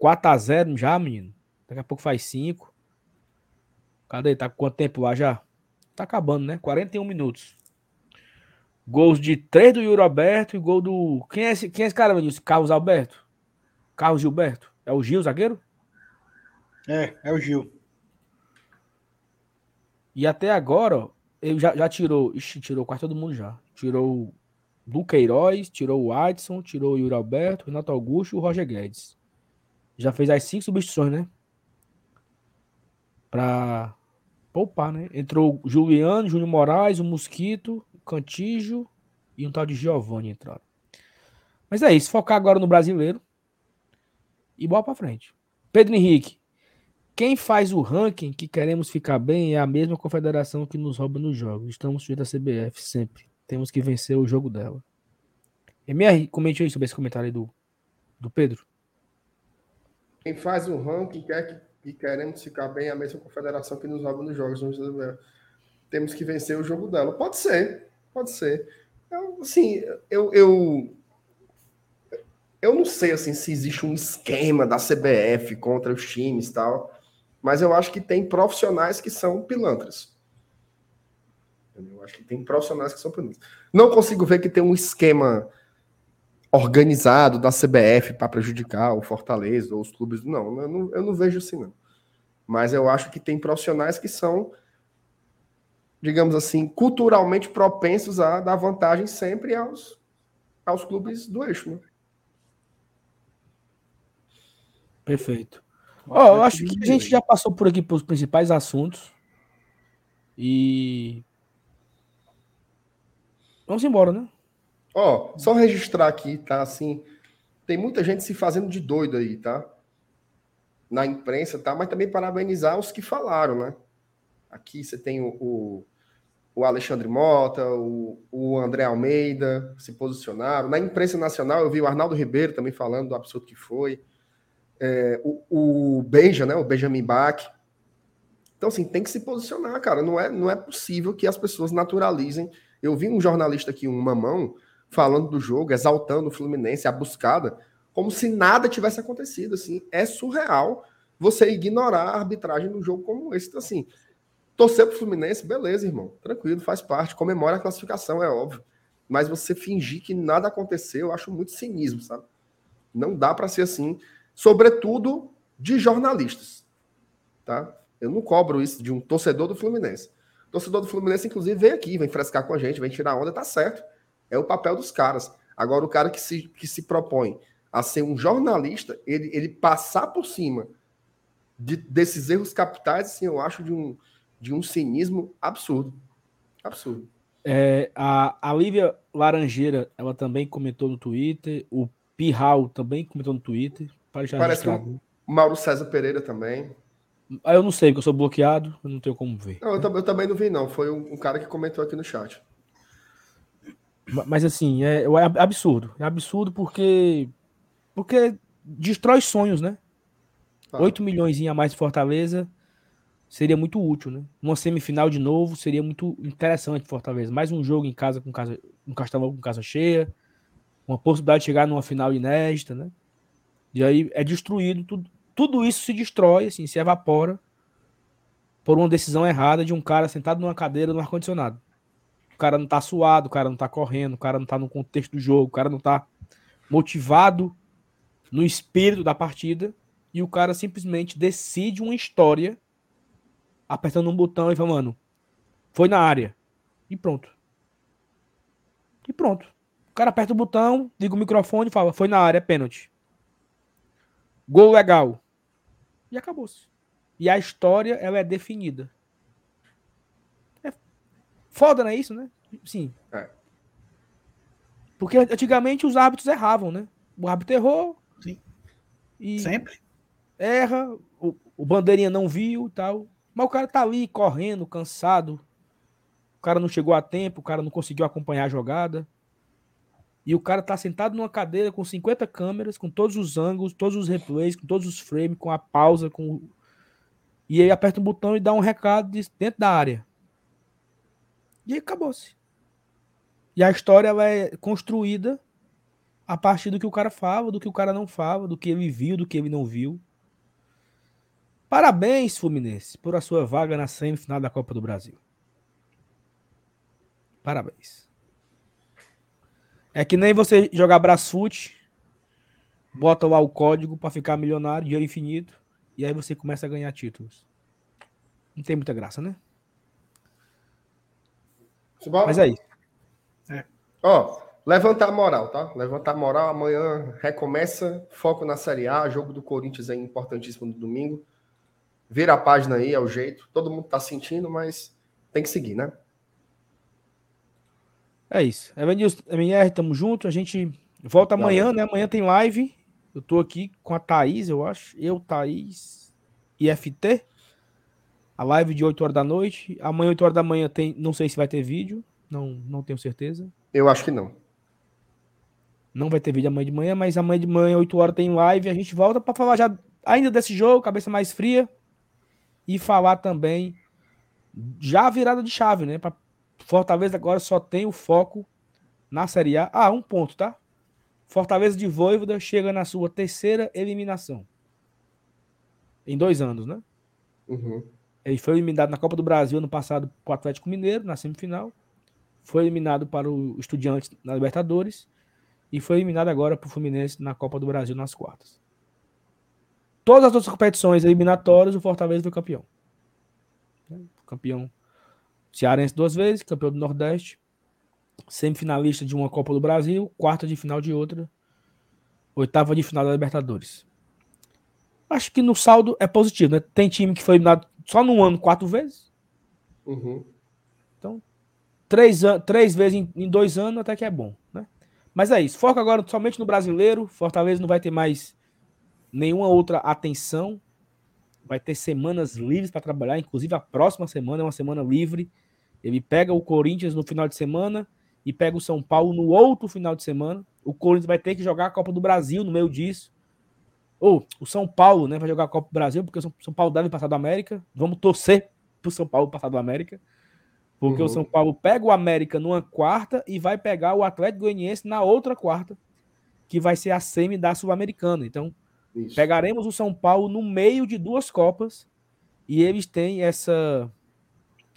4x0 já, menino. Daqui a pouco faz 5. Cadê? Tá com quanto tempo lá já? Tá acabando, né? 41 minutos. Gols de 3 do Yuri Alberto e gol do. Quem é esse, quem é esse cara, Vinícius? Carlos Alberto? Carlos Gilberto? É o Gil, zagueiro? É, é o Gil. E até agora, ele já, já tirou. Ixi, tirou quase todo mundo já. Tirou o Duqueiroz, tirou o Adson, tirou o Yuri Alberto, o Renato Augusto e o Roger Guedes. Já fez as cinco substituições, né? Pra poupar, né? Entrou Juliano, Júnior Moraes, o Mosquito, o Cantijo e um tal de Giovanni entraram. Mas é isso, focar agora no brasileiro e bola pra frente. Pedro Henrique, quem faz o ranking que queremos ficar bem é a mesma confederação que nos rouba nos jogos. Estamos sujeitos à CBF sempre. Temos que vencer o jogo dela. MR, comente aí sobre esse comentário aí do, do Pedro. Quem faz o ranking quer que, que queremos ficar bem a mesma confederação que nos rouba nos jogos. Temos que vencer o jogo dela. Pode ser, pode ser. Eu, assim, eu, eu, eu não sei assim se existe um esquema da CBF contra os times e tal, mas eu acho que tem profissionais que são pilantras. Eu acho que tem profissionais que são pilantras. Não consigo ver que tem um esquema organizado da CBF para prejudicar o Fortaleza ou os clubes. Não, eu não, eu não vejo assim, não. Mas eu acho que tem profissionais que são, digamos assim, culturalmente propensos a dar vantagem sempre aos, aos clubes do eixo. Né? Perfeito. Ó, eu acho que a gente já passou por aqui pelos principais assuntos. E. Vamos embora, né? Ó, só registrar aqui, tá? Assim, tem muita gente se fazendo de doido aí, tá? Na imprensa, tá? Mas também parabenizar os que falaram, né? Aqui você tem o, o, o Alexandre Mota, o, o André Almeida se posicionaram. Na imprensa nacional, eu vi o Arnaldo Ribeiro também falando do absurdo que foi. É, o, o Benja, né? O Benjamin Bach. Então, assim, tem que se posicionar, cara. Não é, não é possível que as pessoas naturalizem. Eu vi um jornalista aqui, um mamão, falando do jogo, exaltando o Fluminense, a buscada, como se nada tivesse acontecido. Assim, é surreal você ignorar a arbitragem num jogo como esse. Então, assim, torcer pro Fluminense, beleza, irmão, tranquilo, faz parte, comemora a classificação, é óbvio. Mas você fingir que nada aconteceu, eu acho muito cinismo, sabe? Não dá para ser assim, sobretudo de jornalistas, tá? Eu não cobro isso de um torcedor do Fluminense. Torcedor do Fluminense, inclusive, vem aqui, vem frescar com a gente, vem tirar onda, tá certo. É o papel dos caras. Agora, o cara que se, que se propõe a ser um jornalista, ele, ele passar por cima de, desses erros capitais, assim, eu acho de um, de um cinismo absurdo. Absurdo. É, a, a Lívia Laranjeira, ela também comentou no Twitter. O Pirral também comentou no Twitter. Parece que o Mauro César Pereira também. Ah, eu não sei, porque eu sou bloqueado, eu não tenho como ver. Não, eu, eu, também não vi, não. Foi um, um, cara que comentou aqui no chat. Mas assim, é, é absurdo. É absurdo porque. Porque destrói sonhos, né? Ah. 8 milhões a mais de Fortaleza seria muito útil, né? Uma semifinal de novo seria muito interessante Fortaleza. Mais um jogo em casa com casa, um Castelão com casa cheia, uma possibilidade de chegar numa final inédita, né? E aí é destruído tudo. Tudo isso se destrói, assim, se evapora por uma decisão errada de um cara sentado numa cadeira no ar condicionado. O cara não tá suado, o cara não tá correndo, o cara não tá no contexto do jogo, o cara não tá motivado no espírito da partida e o cara simplesmente decide uma história apertando um botão e falando, mano, foi na área. E pronto. E pronto. O cara aperta o botão, liga o microfone e fala, foi na área, é pênalti. Gol legal. E acabou-se. E a história, ela é definida. Foda, não é isso, né? Sim. É. Porque antigamente os árbitros erravam, né? O árbitro errou. Sim. E Sempre. Erra, o, o bandeirinha não viu tal. Mas o cara tá ali correndo, cansado. O cara não chegou a tempo, o cara não conseguiu acompanhar a jogada. E o cara tá sentado numa cadeira com 50 câmeras, com todos os ângulos, todos os replays, com todos os frames, com a pausa, com e aí aperta um botão e dá um recado dentro da área. E acabou-se. E a história ela é construída a partir do que o cara fala, do que o cara não fala, do que ele viu, do que ele não viu. Parabéns, Fluminense, por a sua vaga na semifinal da Copa do Brasil. Parabéns. É que nem você jogar Brasfoot, bota lá o código para ficar milionário, dinheiro infinito, e aí você começa a ganhar títulos. Não tem muita graça, né? Mas é isso. É. Ó, levantar a moral, tá? Levantar a moral. Amanhã recomeça. Foco na Série A. Jogo do Corinthians é importantíssimo no domingo. Vira a página aí, é o jeito. Todo mundo tá sentindo, mas tem que seguir, né? É isso. Evanilson, MR, tamo junto. A gente volta amanhã, né? Amanhã tem live. Eu tô aqui com a Thaís, eu acho. Eu, Thaís e FT. A live de 8 horas da noite. Amanhã, 8 horas da manhã, tem. Não sei se vai ter vídeo. Não, não tenho certeza. Eu acho que não. Não vai ter vídeo amanhã de manhã, mas amanhã de manhã, 8 horas, tem live. A gente volta para falar já ainda desse jogo, cabeça mais fria. E falar também já a virada de chave, né? Pra Fortaleza agora só tem o foco na Série A. Ah, um ponto, tá? Fortaleza de Voivoda chega na sua terceira eliminação. Em dois anos, né? Uhum. Ele foi eliminado na Copa do Brasil ano passado para o Atlético Mineiro, na semifinal. Foi eliminado para o Estudiantes na Libertadores. E foi eliminado agora para o Fluminense na Copa do Brasil nas quartas. Todas as outras competições eliminatórias, o Fortaleza foi campeão. Campeão cearense duas vezes, campeão do Nordeste, semifinalista de uma Copa do Brasil, quarta de final de outra, oitava de final da Libertadores. Acho que no saldo é positivo, né? Tem time que foi eliminado só no ano quatro vezes. Uhum. Então, três, três vezes em, em, dois anos até que é bom, né? Mas é isso. Foco agora somente no brasileiro. Fortaleza não vai ter mais nenhuma outra atenção. Vai ter semanas livres para trabalhar. Inclusive, a próxima semana é uma semana livre. Ele pega o Corinthians no final de semana e pega o São Paulo no outro final de semana. O Corinthians vai ter que jogar a Copa do Brasil no meio disso. Ou o São Paulo, né, vai jogar a Copa do Brasil, porque o São Paulo deve passar do América. Vamos torcer pro São Paulo passar do América. Porque uhum. o São Paulo pega o América numa quarta e vai pegar o Atlético Goianiense na outra quarta, que vai ser a semi da Sul-Americana. Então, Isso. pegaremos o São Paulo no meio de duas Copas e eles têm essa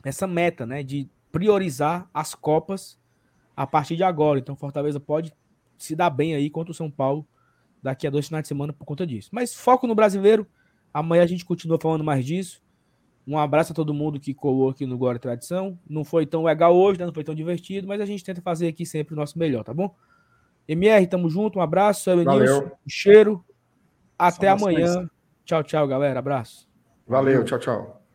essa meta, né, de priorizar as Copas a partir de agora. Então, Fortaleza pode se dar bem aí contra o São Paulo daqui a dois finais de semana por conta disso. Mas foco no brasileiro. Amanhã a gente continua falando mais disso. Um abraço a todo mundo que colou aqui no Glória Tradição. Não foi tão legal hoje, né? não foi tão divertido, mas a gente tenta fazer aqui sempre o nosso melhor, tá bom? MR, tamo junto, um abraço. Eu, Valeu. Um cheiro. Até Saudações. amanhã. Tchau, tchau, galera. Abraço. Valeu, tchau, tchau.